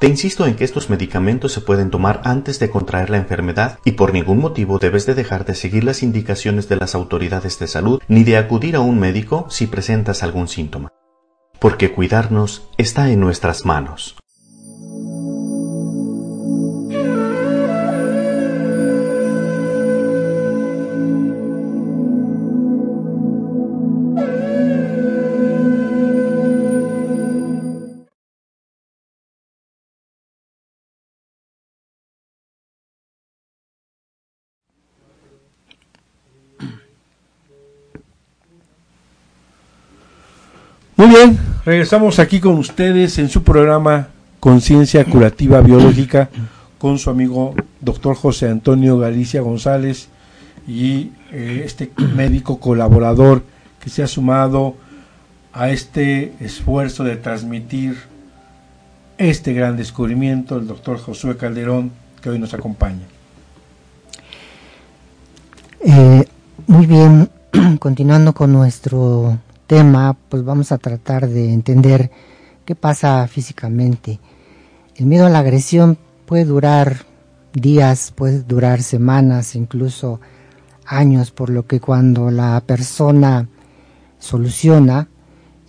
Te insisto en que estos medicamentos se pueden tomar antes de contraer la enfermedad y por ningún motivo debes de dejar de seguir las indicaciones de las autoridades de salud ni de acudir a un médico si presentas algún síntoma. Porque cuidarnos está en nuestras manos. Muy bien, regresamos aquí con ustedes en su programa Conciencia Curativa Biológica con su amigo doctor José Antonio Galicia González y eh, este médico colaborador que se ha sumado a este esfuerzo de transmitir este gran descubrimiento, el doctor Josué Calderón, que hoy nos acompaña. Eh, muy bien, continuando con nuestro tema, pues vamos a tratar de entender qué pasa físicamente. El miedo a la agresión puede durar días, puede durar semanas, incluso años, por lo que cuando la persona soluciona,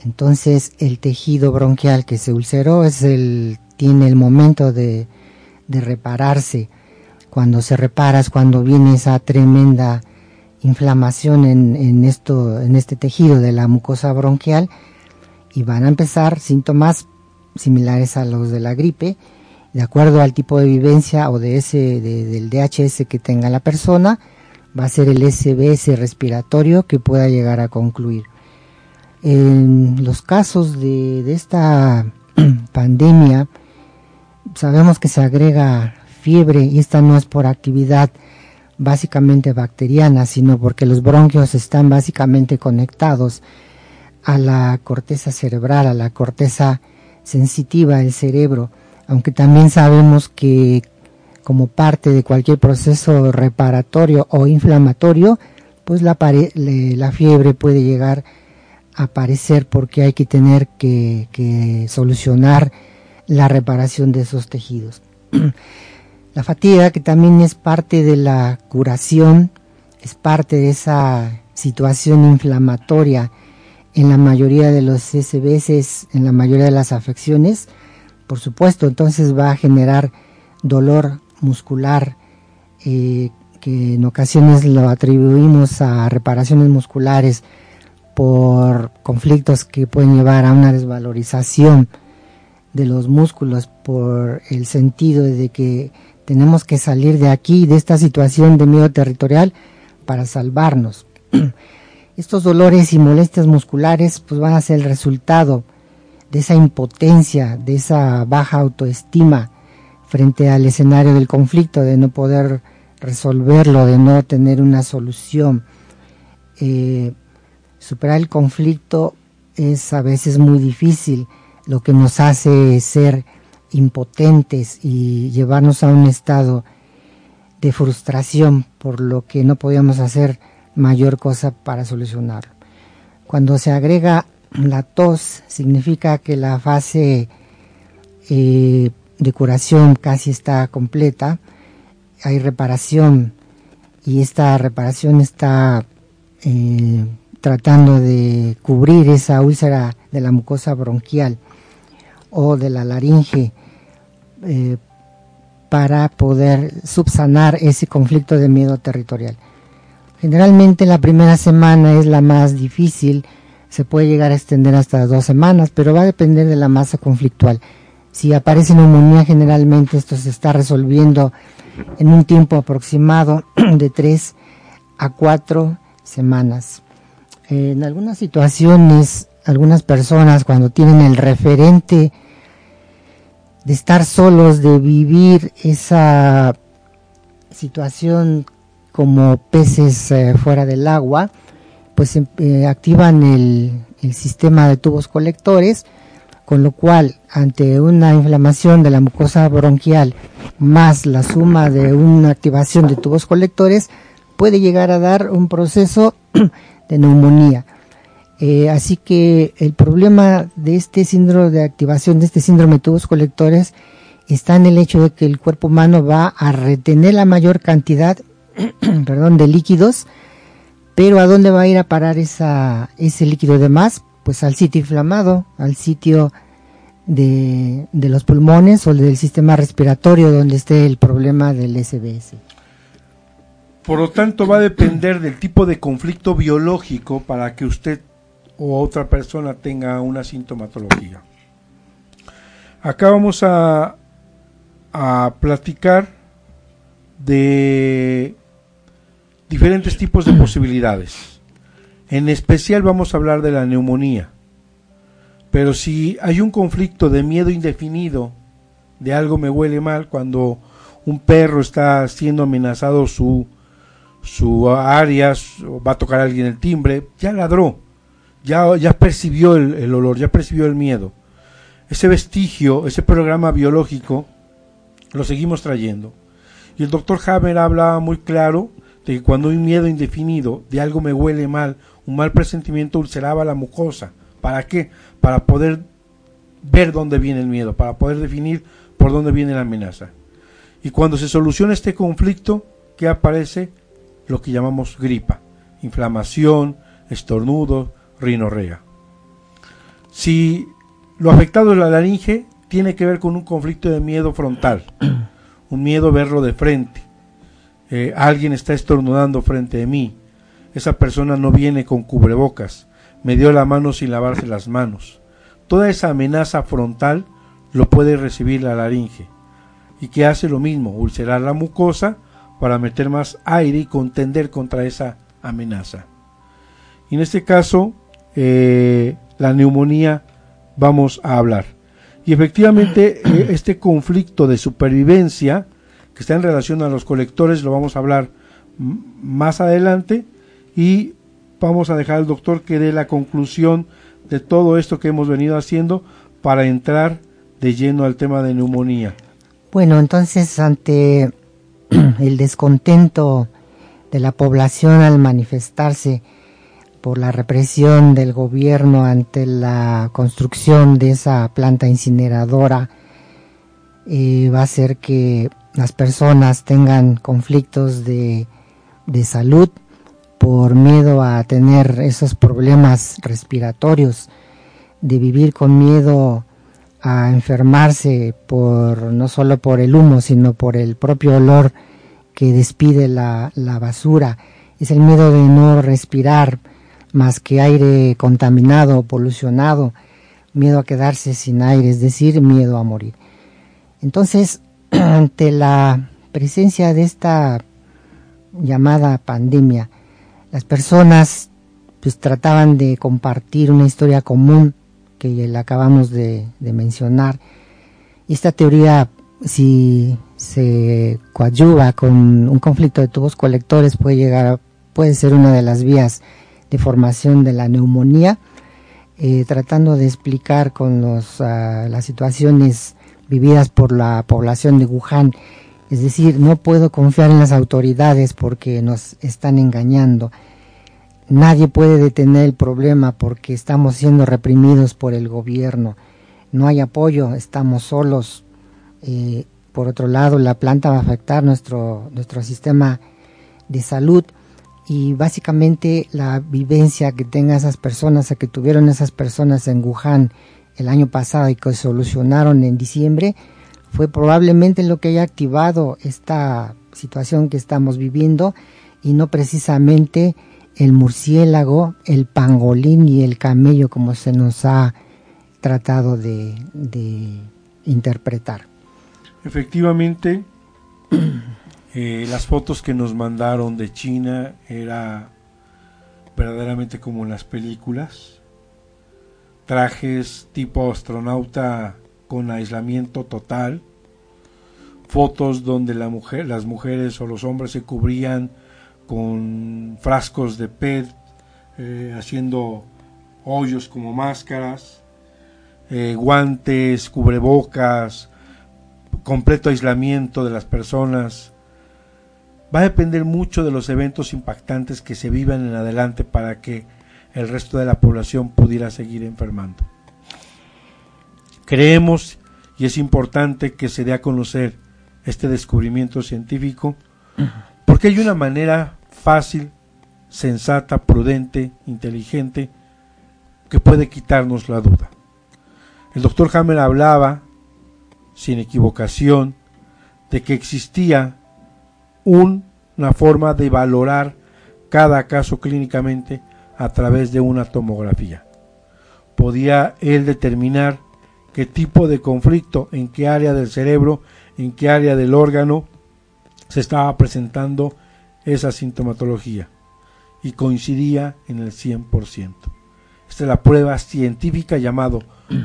entonces el tejido bronquial que se ulceró es el, tiene el momento de, de repararse. Cuando se repara es cuando viene esa tremenda inflamación en, en, esto, en este tejido de la mucosa bronquial y van a empezar síntomas similares a los de la gripe de acuerdo al tipo de vivencia o de ese del DHS que tenga la persona, va a ser el SBS respiratorio que pueda llegar a concluir. En los casos de, de esta pandemia, sabemos que se agrega fiebre y esta no es por actividad básicamente bacteriana, sino porque los bronquios están básicamente conectados a la corteza cerebral, a la corteza sensitiva del cerebro aunque también sabemos que como parte de cualquier proceso reparatorio o inflamatorio, pues la, la fiebre puede llegar a aparecer porque hay que tener que, que solucionar la reparación de esos tejidos. la fatiga, que también es parte de la curación, es parte de esa situación inflamatoria en la mayoría de los SBS, en la mayoría de las afecciones, por supuesto, entonces va a generar dolor muscular, eh, que en ocasiones lo atribuimos a reparaciones musculares por conflictos que pueden llevar a una desvalorización de los músculos por el sentido de que tenemos que salir de aquí, de esta situación de miedo territorial, para salvarnos. Estos dolores y molestias musculares pues van a ser el resultado de esa impotencia, de esa baja autoestima frente al escenario del conflicto, de no poder resolverlo, de no tener una solución. Eh, superar el conflicto es a veces muy difícil, lo que nos hace ser impotentes y llevarnos a un estado de frustración por lo que no podíamos hacer mayor cosa para solucionarlo. Cuando se agrega la tos significa que la fase eh, de curación casi está completa, hay reparación y esta reparación está eh, tratando de cubrir esa úlcera de la mucosa bronquial o de la laringe eh, para poder subsanar ese conflicto de miedo territorial. Generalmente la primera semana es la más difícil, se puede llegar a extender hasta dos semanas, pero va a depender de la masa conflictual. Si aparece neumonía, generalmente esto se está resolviendo en un tiempo aproximado de tres a cuatro semanas. En algunas situaciones, algunas personas cuando tienen el referente de estar solos, de vivir esa situación como peces eh, fuera del agua, pues em, eh, activan el, sistema de tubos colectores, con lo cual ante una inflamación de la mucosa bronquial más la suma de una activación de tubos colectores puede llegar a dar un proceso de neumonía. Eh, así que el problema de este síndrome de activación, de este síndrome de tubos colectores, está en el hecho de que el cuerpo humano va a retener la mayor cantidad perdón, de líquidos pero ¿a dónde va a ir a parar esa, ese líquido de más? Pues al sitio inflamado, al sitio de, de los pulmones o del sistema respiratorio donde esté el problema del SBS. Por lo tanto, va a depender del tipo de conflicto biológico para que usted o otra persona tenga una sintomatología. Acá vamos a, a platicar de diferentes tipos de posibilidades. En especial vamos a hablar de la neumonía. Pero si hay un conflicto de miedo indefinido, de algo me huele mal, cuando un perro está siendo amenazado su, su área, va a tocar a alguien el timbre, ya ladró, ya, ya percibió el, olor, ya percibió el miedo. Ese vestigio, ese programa biológico, lo seguimos trayendo. Y el doctor Hammer habla muy claro de que cuando hay miedo indefinido, de algo me huele mal, un mal presentimiento ulceraba la mucosa. ¿Para qué? Para poder ver dónde viene el miedo, para poder definir por dónde viene la amenaza. Y cuando se soluciona este conflicto, ¿qué aparece? Lo que llamamos gripa, inflamación, estornudo, rinorrea. Si lo afectado es la laringe, tiene que ver con un conflicto de miedo frontal, un miedo verlo de frente. Eh, alguien está estornudando frente de mí, esa persona no viene con cubrebocas, me dio la mano sin lavarse las manos. Toda esa amenaza frontal lo puede recibir la laringe y que hace lo mismo, ulcerar la mucosa para meter más aire y contender contra esa amenaza. Y en este caso, eh, la neumonía vamos a hablar. Y efectivamente, eh, este conflicto de supervivencia que está en relación a los colectores lo vamos a hablar más adelante y vamos a dejar al doctor que dé la conclusión de todo esto que hemos venido haciendo para entrar de lleno al tema de neumonía. Bueno, entonces ante el descontento de la población al manifestarse por la represión del gobierno ante la construcción de esa planta incineradora, eh, va a hacer que las personas tengan conflictos de, de salud por miedo a tener esos problemas respiratorios, de vivir con miedo a enfermarse por no solo por el humo, sino por el propio olor que despide la, la basura. Es el miedo de no respirar más que aire contaminado, polucionado, miedo a quedarse sin aire, es decir, miedo a morir. Entonces, ante la presencia de esta llamada pandemia, las personas pues trataban de compartir una historia común que acabamos de, mencionar. Y esta teoría, si se coadyuva con un conflicto de tubos colectores, puede llegar, puede ser una de las vías de formación de la neumonía, eh, tratando de explicar con los, ah, las situaciones vividas por la población de Wuhan es decir, no puedo confiar en las autoridades porque nos están engañando. Nadie puede detener el problema porque estamos siendo reprimidos por el gobierno. No hay apoyo, estamos solos. Eh, por otro lado, la planta va a afectar nuestro, nuestro sistema de salud y básicamente la vivencia que tengan esas personas, que tuvieron esas personas en Wuhan el año pasado y que solucionaron en diciembre, fue probablemente lo que haya activado esta situación que estamos viviendo y no precisamente el murciélago, el pangolín y el camello como se nos ha tratado de, interpretar. Efectivamente, eh, las fotos que nos mandaron de China era verdaderamente como en las películas, trajes tipo astronauta con aislamiento total, fotos donde las mujeres o los hombres se cubrían con frascos de PET, eh, haciendo hoyos como máscaras, eh, guantes, cubrebocas, completo aislamiento de las personas. Va a depender mucho de los eventos impactantes que se vivan en adelante para que el resto de la población pudiera seguir enfermando. Creemos y es importante que se dé a conocer este descubrimiento científico porque hay una manera fácil, sensata, prudente, inteligente que puede quitarnos la duda. El doctor Hammer hablaba, sin equivocación, de que existía una forma de valorar cada caso clínicamente a través de una tomografía. Podía él determinar qué tipo de conflicto, en qué área del cerebro, en qué área del órgano se estaba presentando esa sintomatología y coincidía en el 100%. Esta es la prueba científica llamado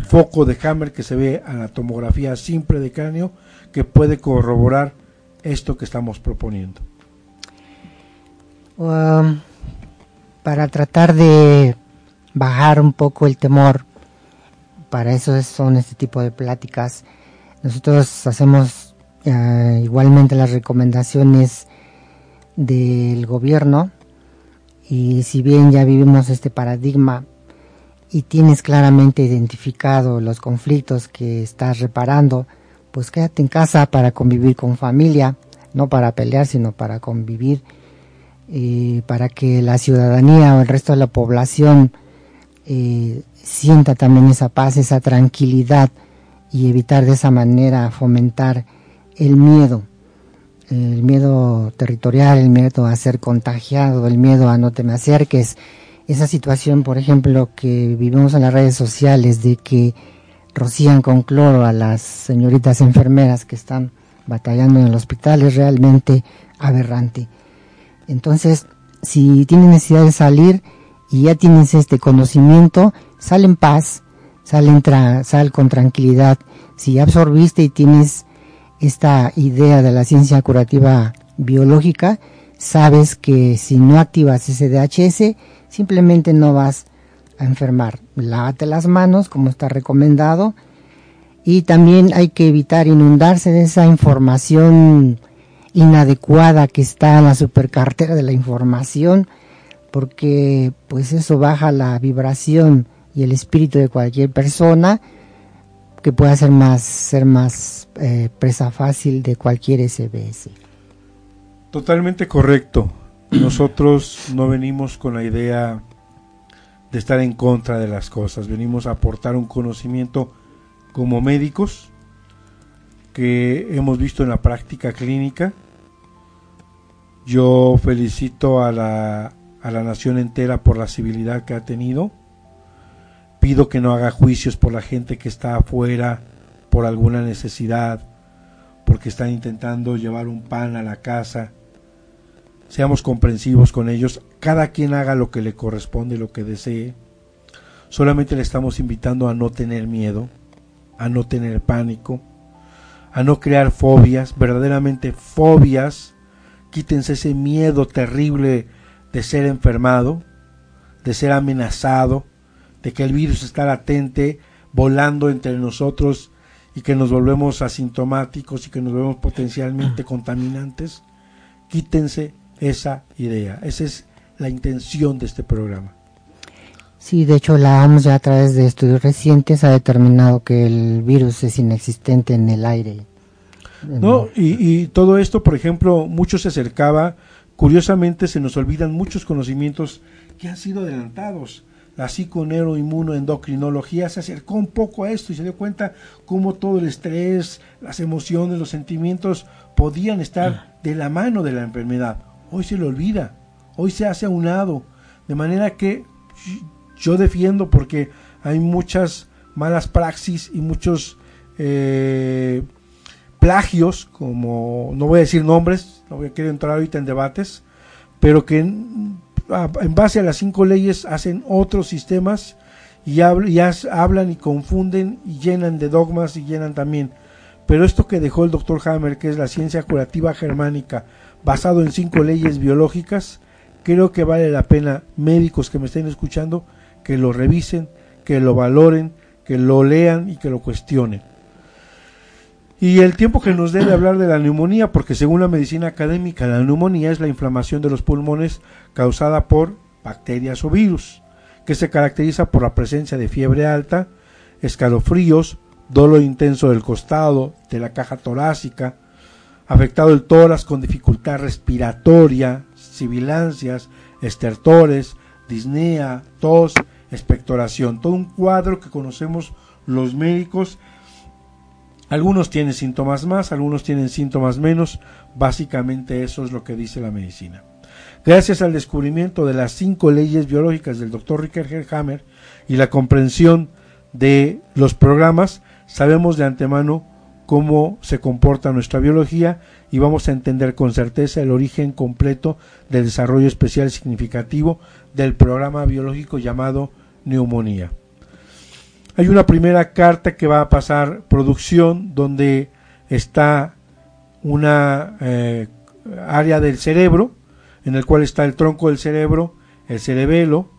foco de Hammer que se ve a la tomografía simple de cráneo que puede corroborar esto que estamos proponiendo. Um, para tratar de bajar un poco el temor, para eso son este tipo de pláticas. Nosotros hacemos uh, igualmente las recomendaciones del gobierno y si bien ya vivimos este paradigma y tienes claramente identificado los conflictos que estás reparando, pues quédate en casa para convivir con familia, no para pelear, sino para convivir, y para que la ciudadanía o el resto de la población eh, sienta también esa paz, esa tranquilidad y evitar de esa manera fomentar el miedo, el miedo territorial, el miedo a ser contagiado, el miedo a no te me acerques, esa situación, por ejemplo, que vivimos en las redes sociales de que rocían con cloro a las señoritas enfermeras que están batallando en el hospital es realmente aberrante. Entonces, si tienes necesidad de salir y ya tienes este conocimiento, sal en paz, sal, con tranquilidad. Si absorbiste y tienes esta idea de la ciencia curativa biológica, sabes que si no activas ese DHS, simplemente no vas a enfermar. Lávate las manos, como está recomendado, y también hay que evitar inundarse de esa información inadecuada que está en la supercartera de la información, porque pues eso baja la vibración y el espíritu de cualquier persona que pueda ser más ser más eh, presa fácil de cualquier SBS. Totalmente correcto. Nosotros no venimos con la idea de estar en contra de las cosas, venimos a aportar un conocimiento como médicos que hemos visto en la práctica clínica. Yo felicito a la, a la nación entera por la civilidad que ha tenido. Pido que no haga juicios por la gente que está afuera por alguna necesidad, porque están intentando llevar un pan a la casa seamos comprensivos con ellos, cada quien haga lo que le corresponde, lo que desee. Solamente le estamos invitando a no tener miedo, a no tener pánico, a no crear fobias, verdaderamente fobias. Quítense ese miedo terrible de ser enfermado, de ser amenazado, de que el virus está latente, volando entre nosotros y que nos volvemos asintomáticos y que nos volvemos potencialmente contaminantes. Quítense esa idea. Esa es la intención de este programa. Sí, de hecho la OMS ya a través de estudios recientes ha determinado que el virus es inexistente en el aire. No, y, todo esto, por ejemplo, mucho se acercaba, curiosamente se nos olvidan muchos conocimientos que han sido adelantados. La psiconeuroinmunoendocrinología se acercó un poco a esto y se dio cuenta cómo todo el estrés, las emociones, los sentimientos podían estar de la mano de la enfermedad hoy se le olvida, hoy se hace a un lado, de manera que yo defiendo porque hay muchas malas praxis y muchos eh, plagios, como no voy a decir nombres, no voy a querer entrar ahorita en debates, pero que en, base a las cinco leyes hacen otros sistemas y, y hablan y confunden y llenan de dogmas y llenan también. Pero esto que dejó el doctor Hammer, que es la ciencia curativa germánica, basado en cinco leyes biológicas, creo que vale la pena médicos que me estén escuchando que lo revisen, que lo valoren, que lo lean y que lo cuestionen. Y el tiempo que nos debe hablar de la neumonía, porque según la medicina académica, la neumonía es la inflamación de los pulmones causada por bacterias o virus, que se caracteriza por la presencia de fiebre alta, escalofríos, dolor intenso del costado, de la caja torácica, afectado el tórax con dificultad respiratoria, sibilancias, estertores, disnea, tos, expectoración, todo un cuadro que conocemos los médicos. Algunos tienen síntomas más, algunos tienen síntomas menos, básicamente eso es lo que dice la medicina. Gracias al descubrimiento de las cinco leyes biológicas del doctor Richard Hammer y la comprensión de los programas, sabemos de antemano cómo se comporta nuestra biología y vamos a entender con certeza el origen completo del desarrollo especial significativo del programa biológico llamado neumonía. Hay una primera carta que va a pasar producción donde está una eh, área del cerebro en el cual está el tronco del cerebro, el cerebelo,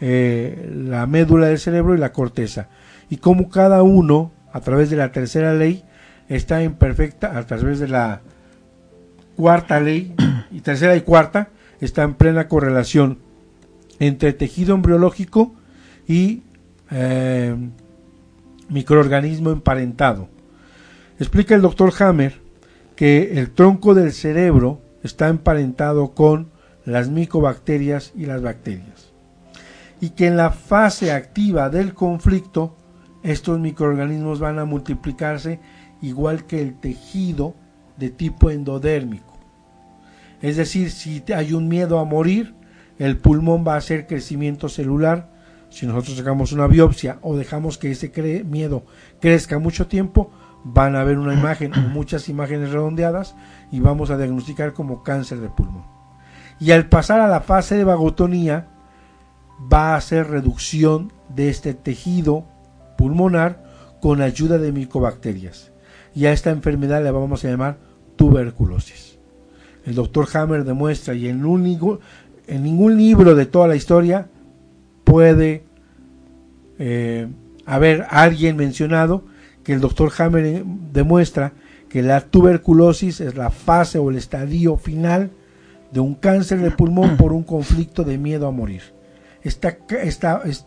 eh, la médula del cerebro y la corteza. Y como cada uno, a través de la tercera ley, está en perfecta, a través de la cuarta ley, y tercera y cuarta, está en plena correlación entre tejido embriológico y eh, microorganismo emparentado. Explica el doctor Hammer que el tronco del cerebro está emparentado con las micobacterias y las bacterias. Y que en la fase activa del conflicto, estos microorganismos van a multiplicarse igual que el tejido de tipo endodérmico. Es decir, si hay un miedo a morir, el pulmón va a hacer crecimiento celular. Si nosotros sacamos una biopsia o dejamos que ese miedo crezca mucho tiempo, van a ver una imagen o muchas imágenes redondeadas y vamos a diagnosticar como cáncer de pulmón. Y al pasar a la fase de vagotonía, va a hacer reducción de este tejido pulmonar con ayuda de micobacterias. Y a esta enfermedad le vamos a llamar tuberculosis. El doctor Hammer demuestra, y en, un, en ningún libro de toda la historia puede eh, haber alguien mencionado que el doctor Hammer eh, demuestra que la tuberculosis es la fase o el estadio final de un cáncer de pulmón por un conflicto de miedo a morir. Esta,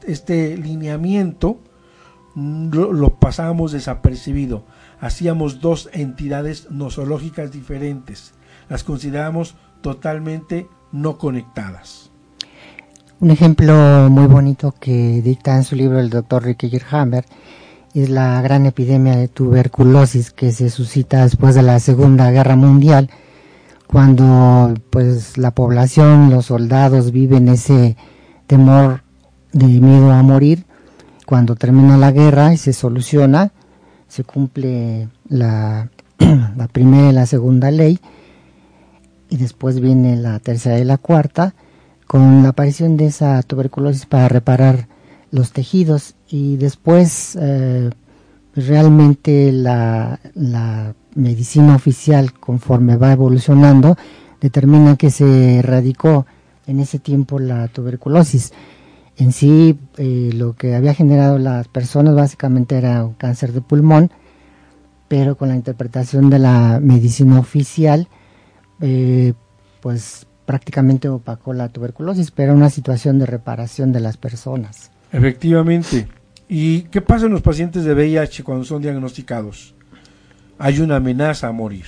este lineamiento mm, lo, pasábamos desapercibido. Hacíamos dos entidades nosológicas diferentes. Las consideramos totalmente no conectadas. Un ejemplo muy bonito que dicta en su libro el doctor Ricky Hammer es la gran epidemia de tuberculosis que se suscita después de la Segunda Guerra Mundial, cuando pues la población, los soldados viven ese temor de miedo a morir. Cuando termina la guerra y se soluciona, se cumple la, la primera y la segunda ley, y después viene la tercera y la cuarta, con la aparición de esa tuberculosis para reparar los tejidos y después eh, realmente la, la, medicina oficial conforme va evolucionando determina que se erradicó en ese tiempo la tuberculosis. En sí eh, lo que había generado las personas básicamente era un cáncer de pulmón, pero con la interpretación de la medicina oficial eh, pues prácticamente opacó la tuberculosis, pero era una situación de reparación de las personas. Efectivamente. ¿Y qué pasa en los pacientes de VIH cuando son diagnosticados? Hay una amenaza a morir.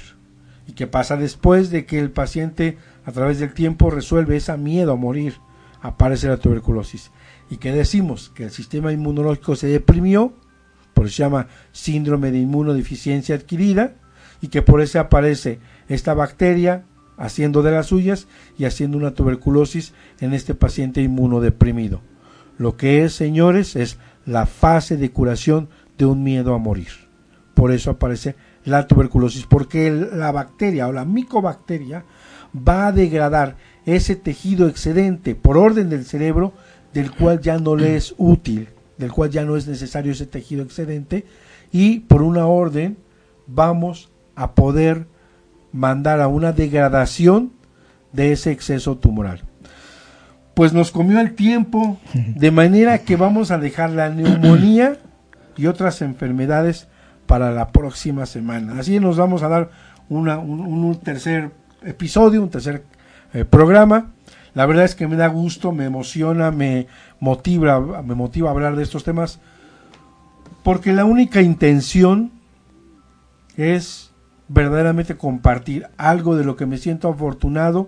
¿Y qué pasa después de que el paciente a través del tiempo resuelve ese miedo a morir? Aparece la tuberculosis. ¿Y qué decimos? Que el sistema inmunológico se deprimió, por eso se llama síndrome de inmunodeficiencia adquirida, y que por eso aparece esta bacteria haciendo de las suyas y haciendo una tuberculosis en este paciente inmunodeprimido. Lo que es, señores, es la fase de curación de un miedo a morir. Por eso aparece la tuberculosis, porque la bacteria o la micobacteria va a degradar ese tejido excedente por orden del cerebro del cual ya no le es útil, del cual ya no es necesario ese tejido excedente y por una orden vamos a poder mandar a una degradación de ese exceso tumoral pues nos comió el tiempo, de manera que vamos a dejar la neumonía y otras enfermedades para la próxima semana. Así nos vamos a dar un, tercer episodio, un tercer eh, programa. La verdad es que me da gusto, me emociona, me motiva, me motiva a hablar de estos temas, porque la única intención es verdaderamente compartir algo de lo que me siento afortunado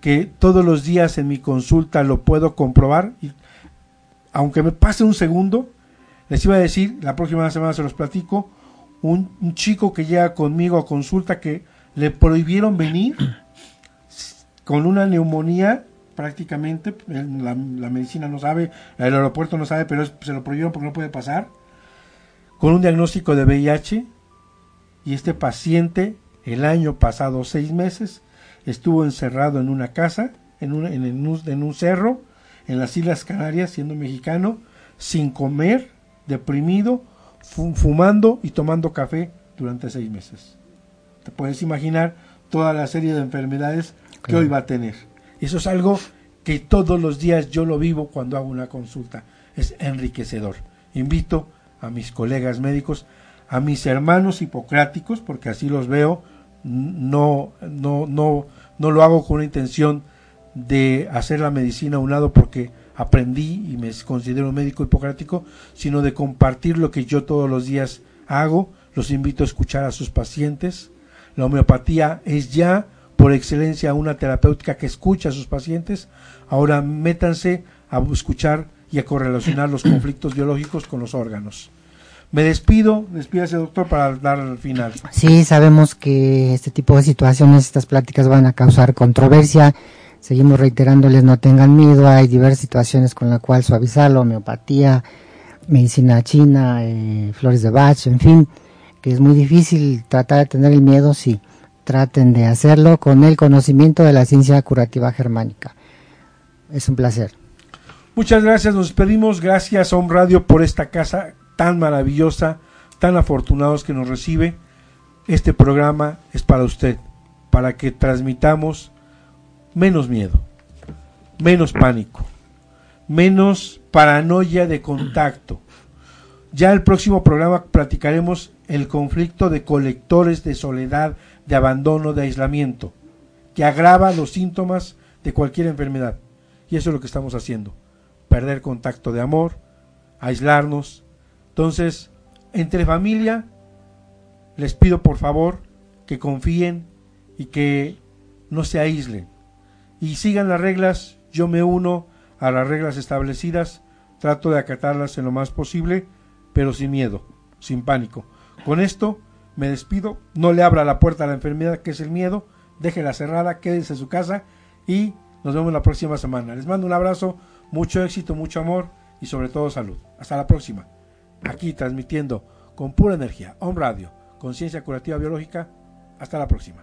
que todos los días en mi consulta lo puedo comprobar. Y, aunque me pase un segundo, les iba a decir, la próxima semana se los platico, un, chico que llega conmigo a consulta que le prohibieron venir con una neumonía prácticamente, la, medicina no sabe, el aeropuerto no sabe, pero se lo prohibieron porque no puede pasar, con un diagnóstico de VIH y este paciente el año pasado seis meses estuvo encerrado en una casa, en un, en, un, en un cerro, en las Islas Canarias, siendo mexicano, sin comer, deprimido, fumando y tomando café durante seis meses. Te puedes imaginar toda la serie de enfermedades que hoy va a tener. Eso es algo que todos los días yo lo vivo cuando hago una consulta. Es enriquecedor. Invito a mis colegas médicos, a mis hermanos hipocráticos, porque así los veo, no, no, no, no lo hago con una intención de hacer la medicina a un lado porque aprendí y me considero un médico hipocrático, sino de compartir lo que yo todos los días hago. Los invito a escuchar a sus pacientes. La homeopatía es ya por excelencia una terapéutica que escucha a sus pacientes. Ahora métanse a escuchar y a correlacionar los conflictos biológicos con los órganos. Me despido, despídase doctor para dar al final. Sí, sabemos que este tipo de situaciones, estas pláticas van a causar controversia. Seguimos reiterándoles no tengan miedo, hay diversas situaciones con las cuales suavizar la homeopatía, medicina china, eh, flores de Bach, en fin, que es muy difícil tratar de tener el miedo, sí traten de hacerlo con el conocimiento de la ciencia curativa germánica. Es un placer. Muchas gracias, nos despedimos. Gracias a Home Radio por esta casa tan maravillosa, tan afortunados que nos recibe. Este programa es para usted, para que transmitamos menos miedo, menos pánico, menos paranoia de contacto. Ya el próximo programa platicaremos el conflicto de colectores de soledad de abandono, de aislamiento, que agrava los síntomas de cualquier enfermedad. Y eso es lo que estamos haciendo, perder contacto de amor, aislarnos. Entonces, entre familia, les pido por favor que confíen y que no se aíslen y sigan las reglas. Yo me uno a las reglas establecidas, trato de acatarlas en lo más posible, pero sin miedo, sin pánico. Con esto me despido, no le abra la puerta a la enfermedad que es el miedo, déjela cerrada, quédense en su casa y nos vemos la próxima semana. Les mando un abrazo, mucho éxito, mucho amor y sobre todo salud. Hasta la próxima. Aquí transmitiendo con pura energía, On Radio, conciencia curativa biológica. Hasta la próxima.